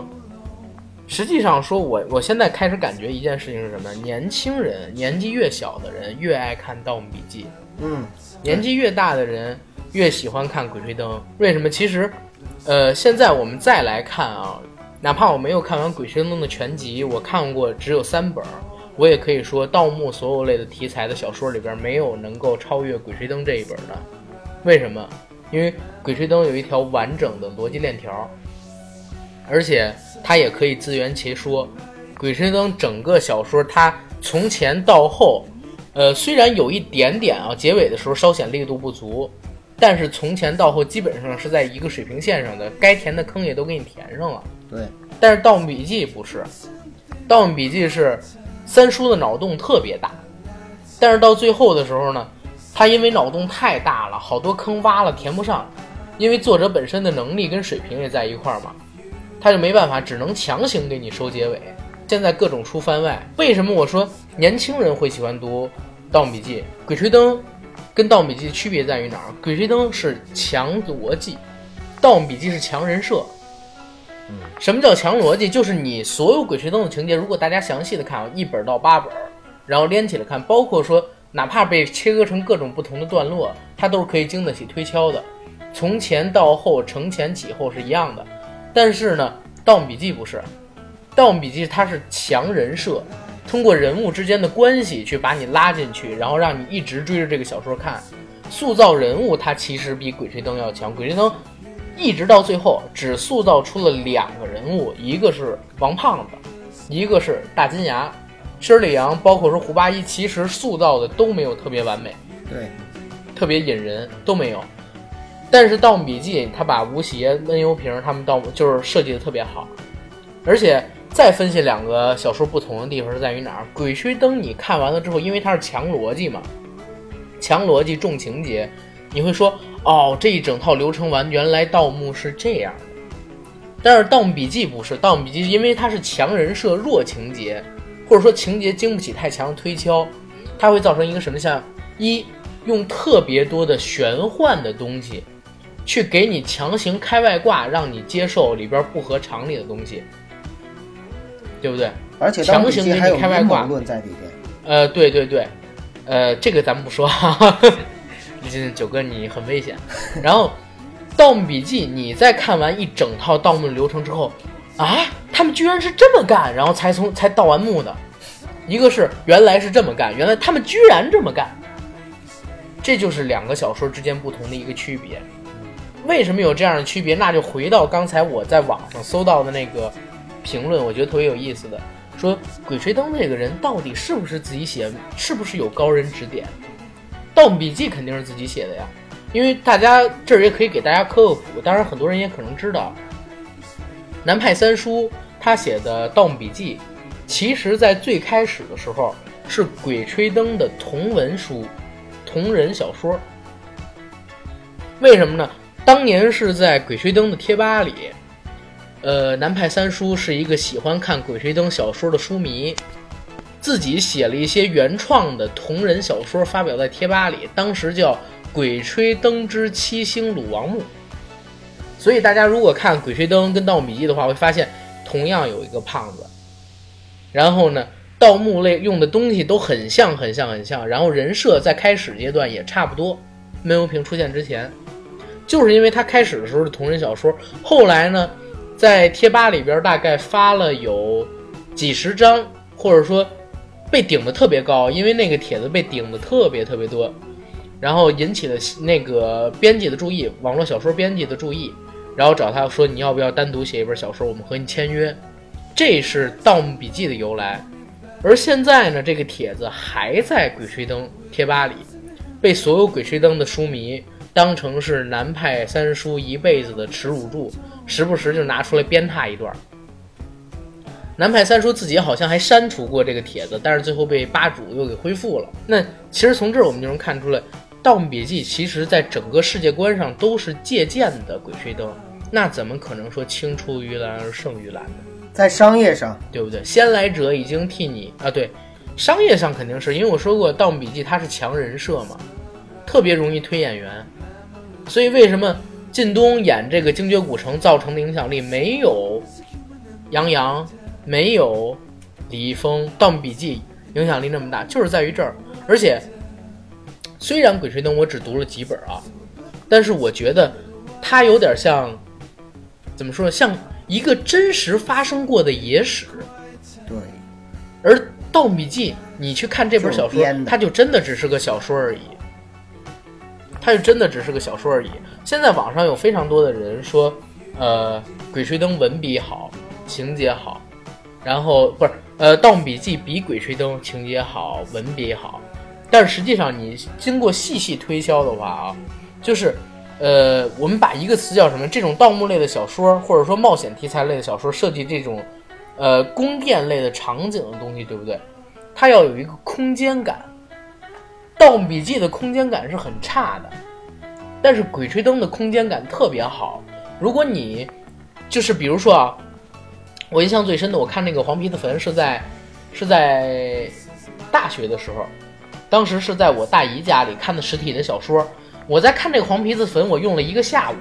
A: 实际上说我，我现在开始感觉一件事情是什么？年轻人，年纪越小的人越爱看《盗墓笔记》。
C: 嗯，
A: 年纪越大的人越喜欢看《鬼吹灯》，为什么？其实，呃，现在我们再来看啊，哪怕我没有看完《鬼吹灯》的全集，我看过只有三本，我也可以说，盗墓所有类的题材的小说里边，没有能够超越《鬼吹灯》这一本的。为什么？因为《鬼吹灯》有一条完整的逻辑链条，而且它也可以自圆其说。《鬼吹灯》整个小说，它从前到后，呃，虽然有一点点啊，结尾的时候稍显力度不足，但是从前到后基本上是在一个水平线上的，该填的坑也都给你填上了。
C: 对，
A: 但是《盗墓笔记》不是，《盗墓笔记》是三叔的脑洞特别大，但是到最后的时候呢，他因为脑洞太大了，好多坑挖了填不上，因为作者本身的能力跟水平也在一块儿嘛，他就没办法，只能强行给你收结尾。现在各种出番外，为什么我说年轻人会喜欢读《盗墓笔记》？《鬼吹灯》跟《盗墓笔记》的区别在于哪儿？《鬼吹灯》是强逻辑，《盗墓笔记》是强人设。什么叫强逻辑？就是你所有《鬼吹灯》的情节，如果大家详细的看啊，一本到八本，然后连起来看，包括说哪怕被切割成各种不同的段落，它都是可以经得起推敲的。从前到后，承前启后是一样的。但是呢，《盗墓笔记》不是，《盗墓笔记》它是强人设，通过人物之间的关系去把你拉进去，然后让你一直追着这个小说看。塑造人物，它其实比《鬼吹灯》要强，《鬼吹灯》一直到最后只塑造出了两个人物，一个是王胖子，一个是大金牙。申里阳，包括说胡八一，其实塑造的都没有特别完美，
C: 对，
A: 特别引人，都没有。但是《盗墓笔记》他把吴邪、温油瓶他们盗墓就是设计的特别好，而且再分析两个小说不同的地方是在于哪儿？《鬼吹灯》你看完了之后，因为它是强逻辑嘛，强逻辑重情节，你会说哦，这一整套流程完，原来盗墓是这样的。但是《盗墓笔记》不是，《盗墓笔记》因为它是强人设、弱情节，或者说情节经不起太强的推敲，它会造成一个什么像一用特别多的玄幻的东西，去给你强行开外挂，让你接受里边不合常理的东西，对不对？
C: 而且《
A: 强行》给你开外挂
C: 论在里边。
A: 呃，对对对，呃，这个咱们不说，哈哈。这九哥你很危险。然后，《盗墓笔记》，你在看完一整套盗墓流程之后，啊，他们居然是这么干，然后才从才盗完墓的。一个是原来是这么干，原来他们居然这么干，这就是两个小说之间不同的一个区别。为什么有这样的区别？那就回到刚才我在网上搜到的那个评论，我觉得特别有意思的，说《鬼吹灯》这个人到底是不是自己写，是不是有高人指点？《盗墓笔记》肯定是自己写的呀，因为大家这儿也可以给大家科普，当然很多人也可能知道，南派三叔他写的《盗墓笔记》，其实在最开始的时候是《鬼吹灯》的同文书、同人小说。为什么呢？当年是在《鬼吹灯》的贴吧里，呃，南派三叔是一个喜欢看《鬼吹灯》小说的书迷，自己写了一些原创的同人小说，发表在贴吧里，当时叫《鬼吹灯之七星鲁王墓》。所以大家如果看《鬼吹灯》跟《盗墓笔记》的话，会发现同样有一个胖子，然后呢，盗墓类用的东西都很像，很像，很像，然后人设在开始阶段也差不多。闷油瓶出现之前，就是因为他开始的时候是同人小说，后来呢，在贴吧里边大概发了有几十张，或者说被顶的特别高，因为那个帖子被顶的特别特别多，然后引起了那个编辑的注意，网络小说编辑的注意，然后找他说你要不要单独写一本小说，我们和你签约，这是《盗墓笔记》的由来。而现在呢，这个帖子还在《鬼吹灯》贴吧里，被所有《鬼吹灯》的书迷当成是南派三叔一辈子的耻辱柱，时不时就拿出来鞭挞一段儿。南派三叔自己好像还删除过这个帖子，但是最后被吧主又给恢复了。那其实从这儿我们就能看出来，《盗墓笔记》其实在整个世界观上都是借鉴的《鬼吹灯》，那怎么可能说青出于蓝而胜于蓝呢？
C: 在商业上，
A: 对不对？先来者已经替你啊，对，商业上肯定是因为我说过，《盗墓笔记》它是强人设嘛，特别容易推演员，所以为什么靳东演这个精绝古城造成的影响力没有杨洋，没有李易峰，《盗墓笔记》影响力那么大，就是在于这儿。而且，虽然《鬼吹灯》我只读了几本啊，但是我觉得它有点像，怎么说呢？像一个真实发生过的野史。
C: 对，
A: 而《盗墓笔记》，你去看这本小说，它就真的只是个小说而已，它就真的只是个小说而已。现在网上有非常多的人说，呃，《鬼吹灯》文笔好，情节好，然后不是，呃，《盗墓笔记》比《鬼吹灯》情节好，文笔好，但是实际上你经过细细推敲的话啊，就是。呃，我们把一个词叫什么？这种盗墓类的小说，或者说冒险题材类的小说，设计这种，呃，宫殿类的场景的东西，对不对？它要有一个空间感。《盗墓笔记》的空间感是很差的，但是《鬼吹灯》的空间感特别好。如果你就是比如说啊，我印象最深的，我看那个黄皮子坟是在是在大学的时候，当时是在我大姨家里看的实体的小说。我在看这个黄皮子坟，我用了一个下午。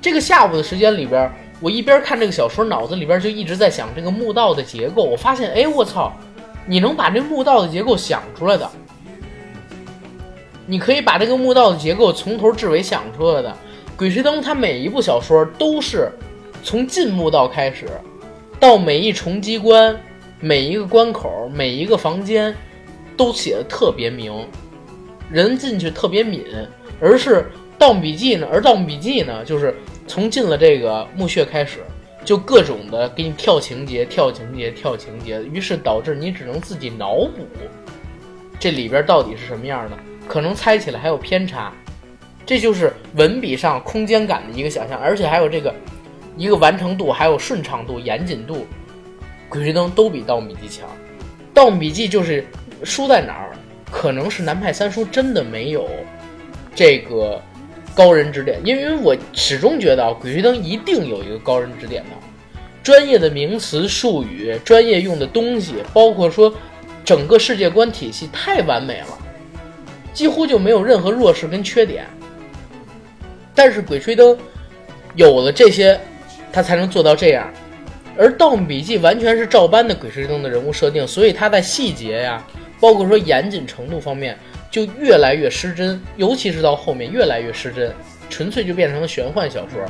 A: 这个下午的时间里边，我一边看这个小说，脑子里边就一直在想这个墓道的结构。我发现，哎，我操，你能把这墓道的结构想出来的，你可以把这个墓道的结构从头至尾想出来的。《鬼吹灯》它每一部小说都是从进墓道开始，到每一重机关、每一个关口、每一个房间，都写的特别明，人进去特别敏。而是《盗墓笔记》呢，而《盗墓笔记》呢，就是从进了这个墓穴开始，就各种的给你跳情节、跳情节、跳情节，于是导致你只能自己脑补这里边到底是什么样的，可能猜起来还有偏差。这就是文笔上空间感的一个想象，而且还有这个一个完成度，还有顺畅度、严谨度，《鬼吹灯》都比《盗墓笔记》强。《盗墓笔记》就是输在哪儿？可能是南派三叔真的没有这个高人指点，因为我始终觉得啊，《鬼吹灯》一定有一个高人指点的，专业的名词术语、专业用的东西，包括说整个世界观体系太完美了，几乎就没有任何弱势跟缺点。但是《鬼吹灯》有了这些，它才能做到这样。而《盗墓笔记》完全是照搬的《鬼吹灯》的人物设定，所以它在细节呀，包括说严谨程度方面，就越来越失真，尤其是到后面越来越失真，纯粹就变成了玄幻小说。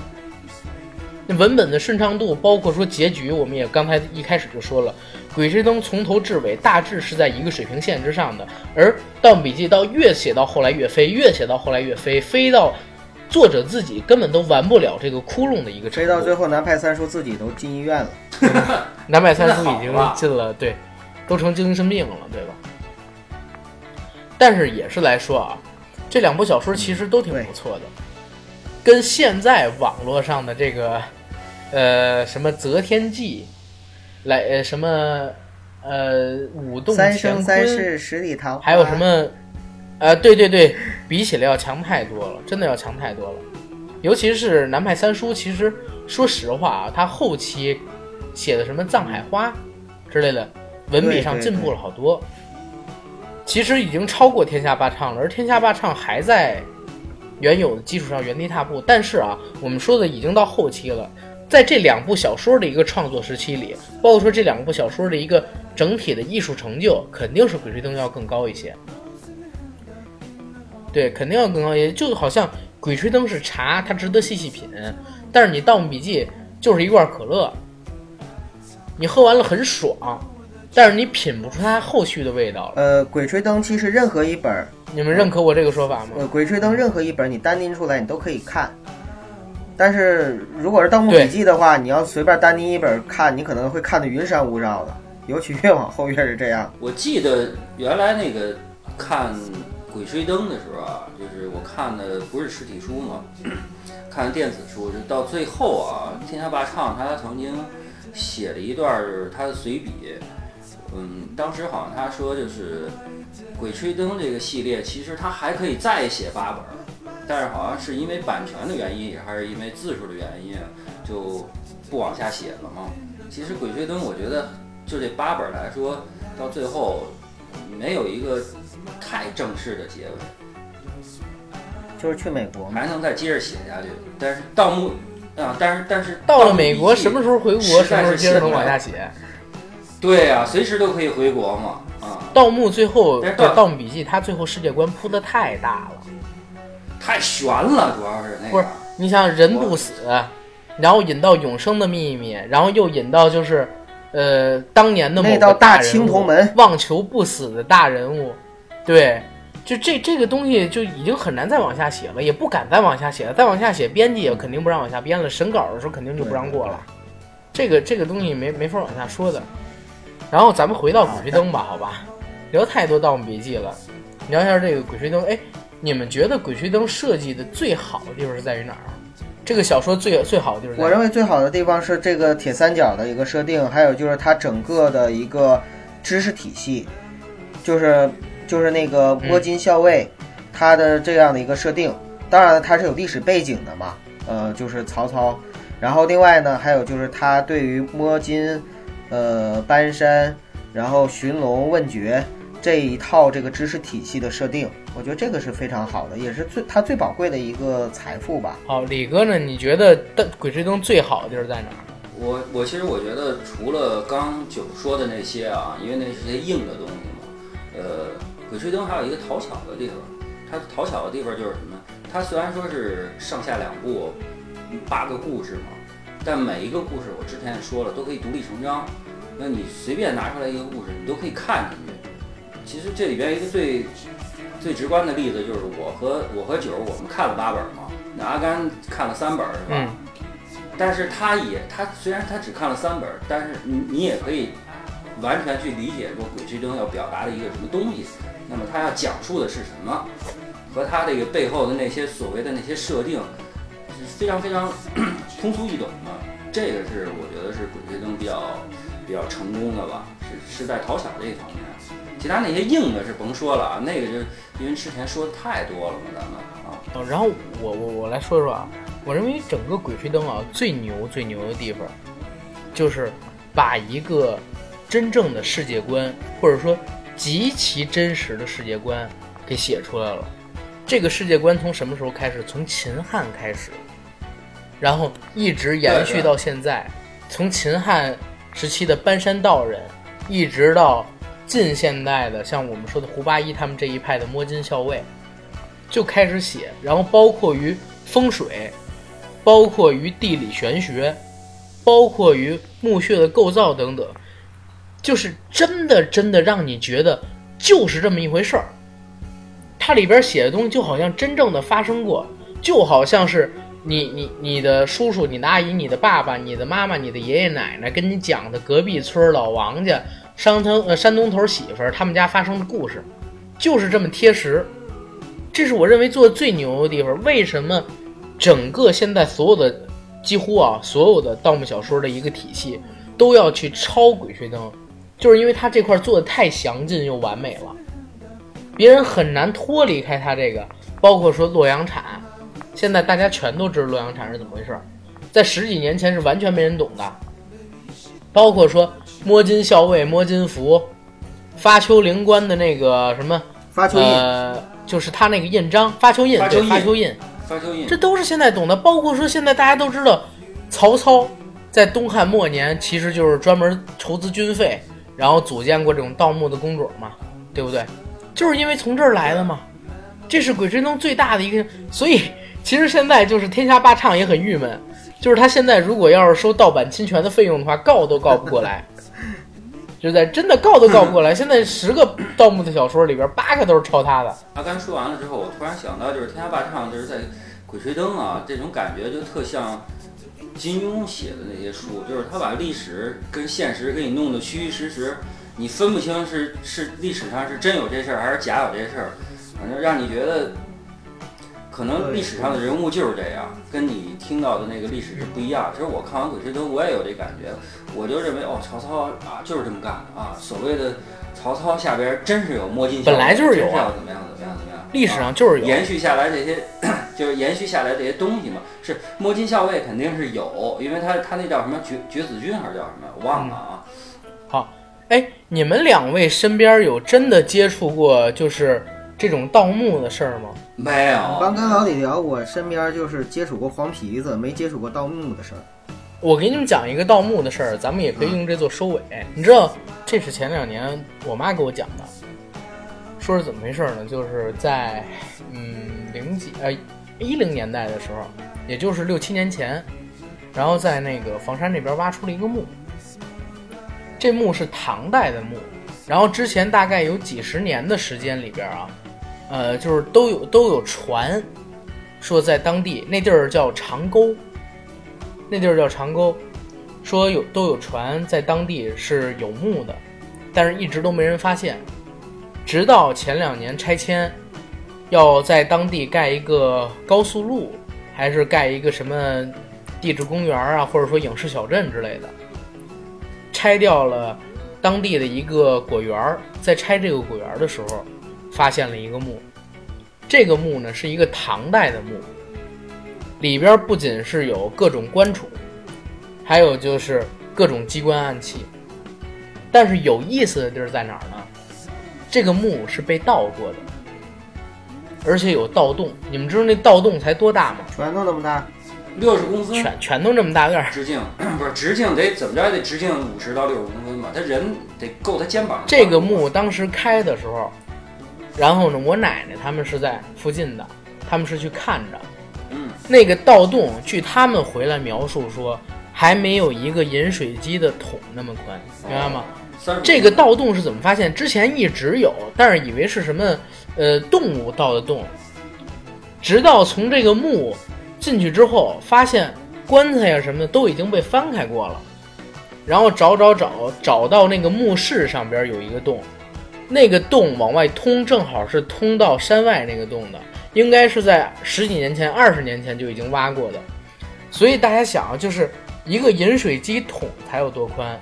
A: 那文本的顺畅度，包括说结局，我们也刚才一开始就说了，《鬼吹灯》从头至尾大致是在一个水平线之上的，而《盗墓笔记》到越写到后来越飞，越写到后来越飞，飞到作者自己根本都完不了这个窟窿的一个程度。
C: 飞到最后，南派三叔自己都进医院了。
A: 南派三叔已经进了，对，都成精神病了，对吧？但是也是来说啊，这两部小说其实都挺不错的，跟现在网络上的这个，呃，什么《择天记》，来呃什么呃舞动
C: 三
A: 乾
C: 生三
A: 坤，
C: 世十里桃花，
A: 还有什么，呃，对对对，比起来要强太多了，真的要强太多了。尤其是南派三叔，其实说实话啊，他后期写的什么《藏海花》之类的，文笔上进步了好多。其实已经超过《天下霸唱》了，而《天下霸唱》还在原有的基础上原地踏步。但是啊，我们说的已经到后期了，在这两部小说的一个创作时期里，包括说这两部小说的一个整体的艺术成就，肯定是《鬼吹灯》要更高一些。对，肯定要更高一些。就好像《鬼吹灯》是茶，它值得细细品，但是你《盗墓笔记》就是一罐可乐，你喝完了很爽，但是你品不出它后续的味道了。
C: 呃，《鬼吹灯》其实任何一本，
A: 你们认可我这个说法吗？
C: 呃，《鬼吹灯》任何一本你单拎出来你都可以看，但是如果是《盗墓笔记》的话，你要随便单拎一本看，你可能会看得云山雾罩的，尤其越往后越是这样。
B: 我记得原来那个看《鬼吹灯》的时候啊，就是我看的不是实体书嘛，看电子书，就到最后啊，天下霸唱他曾经写了一段儿他的随笔，嗯，当时好像他说就是《鬼吹灯》这个系列，其实他还可以再写八本，但是好像是因为版权的原因，还是因为字数的原因，就不往下写了嘛。其实《鬼吹灯》，我觉得就这八本来说，到最后没有一个太正式的结尾，
C: 就是去美国嘛，
B: 还能再接着写下去。但是盗墓啊，但是但是
A: 到了美国，什么时候回国，
B: 实在是
A: 什么时候接着往下写。
B: 对呀、随时都可以回国嘛啊，
A: 盗墓最后
B: 盗
A: 墓笔记》，它最后世界观铺的太大了。
B: 太悬了，主要是那
A: 不是。你想人不死，然后引到永生的秘密，然后又引到就是，呃，当年的某
C: 那
A: 个
C: 道大
A: 人物
C: 青铜门
A: 望求不死的大人物，对，就这这个东西就已经很难再往下写了，也不敢再往下写了，再往下写，编辑也肯定不让往下编了，审稿的时候肯定就不让过了。这个这个东西没没法往下说的。然后咱们回到《鬼吹灯》吧，好吧，聊太多《盗墓笔记》了，聊一下这个《鬼吹灯》。哎，你们觉得《鬼吹灯》设计的最好的地方是在于哪儿？这个小说最最好的地方？
C: 我认为最好的地方是这个铁三角的一个设定，还有就是它整个的一个知识体系，就是就是那个摸金校尉，他的这样的一个设定。当然了，它是有历史背景的嘛，呃，就是曹操。然后另外呢，还有就是他对于摸金、呃搬山，然后寻龙问绝这一套这个知识体系的设定，我觉得这个是非常好的，也是最它最宝贵的一个财富吧。
A: 好，李哥呢？你觉得但《鬼吹灯》最好的地儿在哪儿？
B: 我我其实我觉得除了刚九说的那些啊，因为那是些硬的东西嘛，呃，鬼吹灯还有一个讨巧的地方，它讨巧的地方就是什么？它虽然说是上下两部八个故事嘛，但每一个故事我之前也说了都可以独立成章，那你随便拿出来一个故事，你都可以看进去。其实这里边一个最最直观的例子就是我和我和九儿我们看了八本嘛，那阿甘看了三本是吧？
A: 嗯，
B: 但是他也他虽然他只看了三本，但是你你也可以完全去理解说《鬼吹灯》要表达的一个什么东西，那么他要讲述的是什么，和他这个背后的那些所谓的那些设定是非常非常 通俗易懂的。这个是我觉得是《鬼吹灯》比较比较成功的吧，是是在讨巧这一方面。其他那些硬的是甭说了啊，那个就因为之前说的太多了嘛，咱们啊。
A: 然后我我我来说说啊，我认为整个《鬼吹灯》啊最牛最牛的地方，就是把一个真正的世界观，或者说极其真实的世界观给写出来了。这个世界观从什么时候开始？从秦汉开始，然后一直延续到现在，从秦汉时期的搬山道人，一直到近现代的像我们说的胡八一他们这一派的摸金校尉，就开始写，然后包括于风水，包括于地理玄学，包括于墓穴的构造等等，就是真的真的让你觉得就是这么一回事儿。它里边写的东西就好像真正的发生过，就好像是你你你的叔叔、你的阿姨、你的爸爸、你的妈妈、你的爷爷奶奶跟你讲的隔壁村老王家山东呃山东头媳妇儿他们家发生的故事，就是这么贴实。这是我认为做的最牛的地方。为什么整个现在所有的几乎啊所有的盗墓小说的一个体系都要去抄《鬼吹灯》，就是因为它这块做的太详尽又完美了，别人很难脱离开它这个。包括说洛阳铲，现在大家全都知道洛阳铲是怎么回事，在十几年前是完全没人懂的，包括说摸金校尉、摸金符、发丘灵官的那个什么
C: 发丘印，
A: 呃，就是他那个印章发丘印，对
B: 发丘印
A: 发丘印这都是现在懂的。包括说现在大家都知道，曹操在东汉末年其实就是专门筹资军费，然后组建过这种盗墓的工种嘛，对不对？就是因为从这儿来的嘛。这是《鬼吹灯》最大的一个，所以其实现在就是天下霸唱也很郁闷，就是他现在如果要是收盗版侵权的费用的话，告都告不过来。就在真的告都告不过来，现在十个盗墓的小说里边，八个都是抄他的。
B: 他刚说完了之后，我突然想到，就是《天下霸唱》，就是在《鬼吹灯》啊，这种感觉就特像金庸写的那些书，就是他把历史跟现实给你弄得虚虚实实，你分不清是是历史上是真有这事儿还是假有这事儿，反正让你觉得可能历史上的人物就是这样，跟你听到的那个历史是不一样。其实我看完《鬼吹灯》，我也有这感觉，我就认为哦，曹操啊就是这么干的啊，所谓的曹操下边真是有摸金校尉，
A: 本来就是有
B: 怎么样怎么样怎么样。
A: 历史上就是有，
B: 延续下来这些，就是延续下来这些东西嘛。是摸金校尉肯定是有，因为他他那叫什么绝绝子军还是叫什么？我忘了啊。
A: 好哎，你们两位身边有真的接触过就是这种盗墓的事儿吗？
B: 没有，
C: 刚跟老李聊，我身边就是接触过黄皮子，没接触过盗墓的事儿。
A: 我给你们讲一个盗墓的事儿，咱们也可以用这做收尾。你知道，这是前两年我妈给我讲的，说是怎么回事呢？就是在嗯零几呃一零年代的时候，也就是六七年前，然后在那个房山那边挖出了一个墓，这墓是唐代的墓，然后之前大概有几十年的时间里边啊，呃，就是都有都有传说在当地那地儿叫长沟。那地儿叫长沟，说有都有船在当地是有墓的，但是一直都没人发现，直到前两年拆迁，要在当地盖一个高速路，还是盖一个什么地质公园啊，或者说影视小镇之类的，拆掉了当地的一个果园，在拆这个果园的时候，发现了一个墓，这个墓呢是一个唐代的墓。里边不仅是有各种官储，还有就是各种机关暗器。但是有意思的地儿在哪儿呢？这个墓是被盗过的，而且有盗洞。你们知道那盗洞才多大吗？
C: 拳头那么大，
B: 六十公分
A: 全全都这么大个儿。
B: 直径，不是直径得怎么着也得直径五十到六十公分吧？他人得够他肩膀。
A: 这个墓当时开的时候，然后呢，我奶奶他们是在附近的，他们是去看着。
B: 嗯，
A: 那个盗洞，据他们回来描述说，还没有一个饮水机的桶那么宽，明白吗？这个盗洞是怎么发现？之前一直有，但是以为是什么呃动物盗的洞，直到从这个墓进去之后，发现棺材呀什么的都已经被翻开过了，然后找找找找到那个墓室上边有一个洞，那个洞往外通，正好是通到山外那个洞的，应该是在十几年前、二十年前就已经挖过的，所以大家想啊，就是一个饮水机桶才有多宽。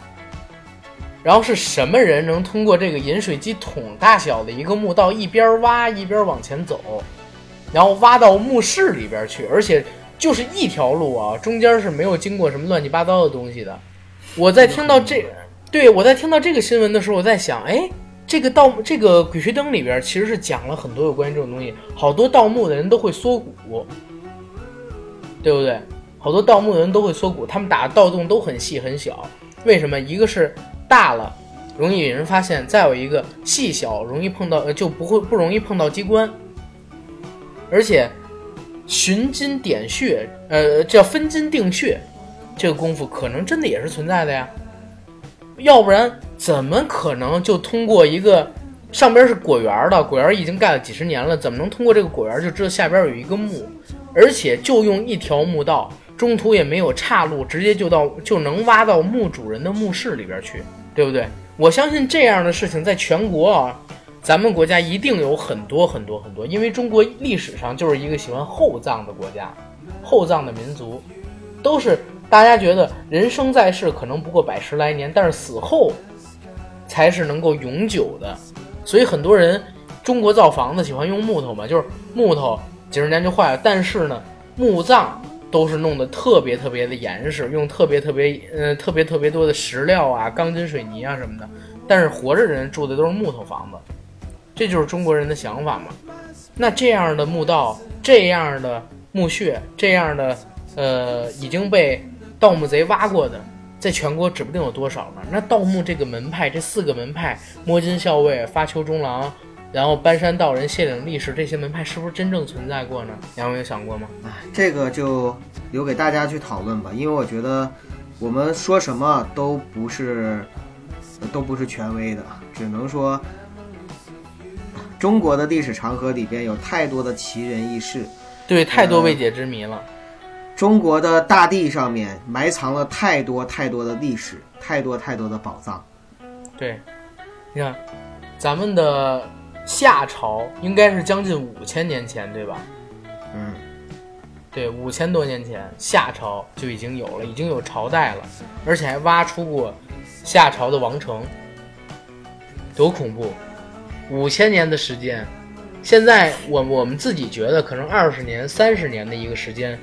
A: 然后是什么人能通过这个饮水机桶大小的一个墓道一边挖一边往前走，然后挖到墓室里边去，而且就是一条路啊，中间是没有经过什么乱七八糟的东西的。我在听到这，对我在听到这个新闻的时候，我在想，哎，这个盗这个《鬼吹灯》里边其实是讲了很多有关于这种东西，好多盗墓的人都会缩骨，对不对？好多盗墓的人都会缩骨，他们打的盗洞都很细很小，为什么？一个是大了容易引人发现，再有一个细小容易碰到，呃就不会不容易碰到机关，而且寻金点穴，呃，叫分金定穴，这个功夫可能真的也是存在的呀，要不然怎么可能就通过一个上边是果园的，果园已经盖了几十年了，怎么能通过这个果园就知道下边有一个墓，而且就用一条墓道，中途也没有岔路，直接就到就能挖到墓主人的墓室里边去，对不对？我相信这样的事情在全国啊，咱们国家一定有很多很多很多，因为中国历史上就是一个喜欢厚葬的国家，厚葬的民族，都是大家觉得人生在世可能不过百十来年，但是死后才是能够永久的，所以很多人中国造房子喜欢用木头嘛，就是木头几十年就坏了，但是呢，墓葬都是弄得特别特别的严实，用特别特别呃特别特别多的石料啊、钢筋水泥啊什么的。但是活着人住的都是木头房子，这就是中国人的想法嘛。那这样的墓道，这样的墓穴，这样的呃已经被盗墓贼挖过的，在全国指不定有多少呢。那盗墓这个门派，这四个门派，摸金校尉、发丘中郎，然后搬山道人、卸岭力士这些门派，是不是真正存在过呢？杨伟有想过吗？
C: 哎这个就留给大家去讨论吧，因为我觉得我们说什么都不是都不是权威的，只能说中国的历史长河里边有太多的奇人异事，
A: 对，太多未解之谜了。
C: 中国的大地上面埋藏了太多太多的历史，太多太多的宝藏。
A: 对，你看，咱们的夏朝应该是将近五千年前，对吧？
C: 嗯，
A: 对，五千多年前，夏朝就已经有了，已经有朝代了，而且还挖出过夏朝的王城，多恐怖！五千年的时间，现在我我们自己觉得可能二十年、三十年的一个时间，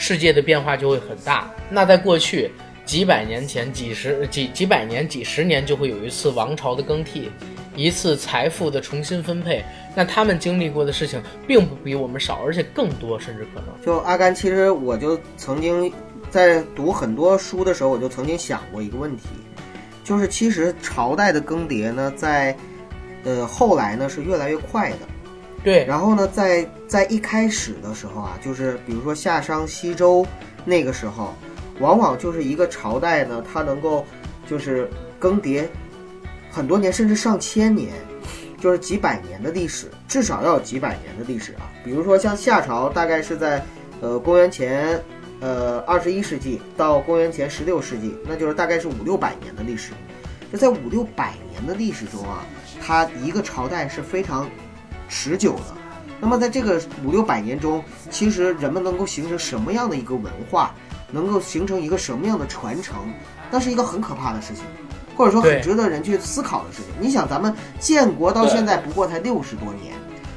A: 世界的变化就会很大。那在过去几百年前、几十几几百年、几十年，就会有一次王朝的更替，一次财富的重新分配。那他们经历过的事情，并不比我们少，而且更多，甚至可能。
C: 就阿甘，其实我就曾经在读很多书的时候，我就曾经想过一个问题，就是其实朝代的更迭呢，在呃后来呢是越来越快的。
A: 对，
C: 然后呢，在在一开始的时候啊，就是比如说夏商西周那个时候，往往就是一个朝代呢，它能够就是更迭很多年，甚至上千年，就是几百年的历史，至少要有几百年的历史啊。比如说像夏朝，大概是在呃公元前呃二十一世纪到公元前十六世纪，那就是大概是五六百年的历史。就在五六百年的历史中啊，它一个朝代是非常持久的。那么在这个五六百年中，其实人们能够形成什么样的一个文化，能够形成一个什么样的传承，那是一个很可怕的事情，或者说很值得人去思考的事情。你想，咱们建国到现在不过才六十多年，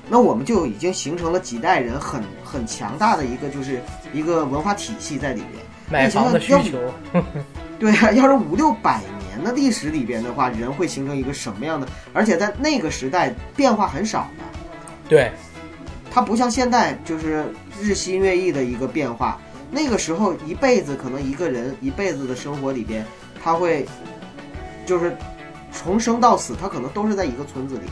C: 那我们就已经形成了几代人很很强大的一个就是一个文化体系在里边。
A: 买房的需求，
C: 对啊，要是五六百年的历史里边的话，人会形成一个什么样的？而且在那个时代变化很少的。
A: 对，
C: 它不像现在就是日新月异的一个变化。那个时候一辈子可能一个人一辈子的生活里边，他会就是从生到死，他可能都是在一个村子里。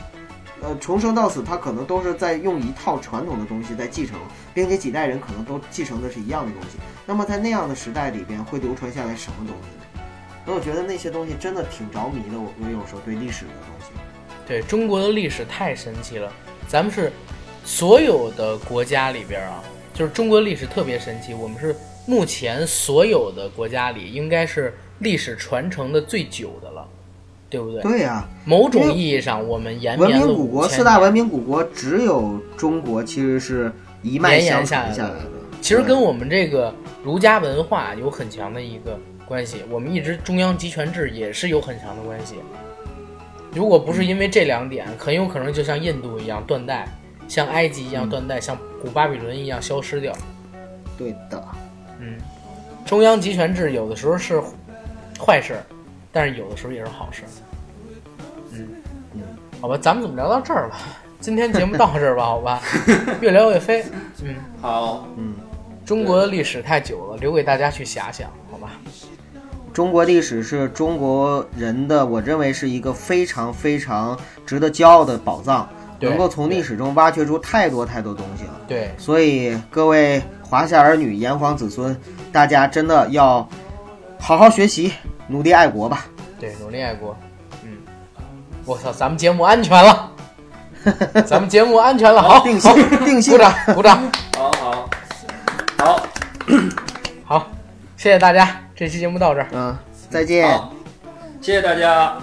C: 呃，从生到死，他可能都是在用一套传统的东西在继承，并且几代人可能都继承的是一样的东西。那么在那样的时代里边，会流传下来什么东西呢？那我觉得那些东西真的挺着迷的。我我有时候对历史的东西，
A: 对中国的历史太神奇了，咱们是所有的国家里边啊，就是中国历史特别神奇。我们是目前所有的国家里，应该是历史传承的最久的了，对不对？
C: 对呀、
A: 某种意义上，我们延
C: 文
A: 绵了
C: 明古国四大文明古国，只有中国其实是一脉相
A: 承下来的。其实跟我们这个儒家文化有很强的一个关系，我们一直中央集权制也是有很强的关系。如果不是因为这两点，很有可能就像印度一样断代，像埃及一样断代，像古巴比伦一样消失掉。
C: 对的，
A: 嗯，中央集权制有的时候是坏事儿，但是有的时候也是好事儿。嗯
C: 嗯，
A: 好吧，咱们怎么聊到这儿了？今天节目到这儿吧，好吧，越聊越飞。嗯。
B: 好，
C: 嗯，
A: 中国的历史太久了，留给大家去遐想？
C: 中国历史是中国人的，我认为是一个非常非常值得骄傲的宝藏，
A: 对
C: 能够从历史中挖掘出太多太多东西了。
A: 对，
C: 所以各位华夏儿女、炎黄子孙，大家真的要好好学习，努力爱国吧。
A: 对，努力爱国。嗯，我操，咱们节目安全了，咱们节目安全了，好，
C: 定性
A: 好
C: 定性。
A: 鼓掌，鼓掌，
B: 好好。好。
A: 好，谢谢大家，这期节目到这儿。
C: 嗯，再见。
B: 好，谢谢大家。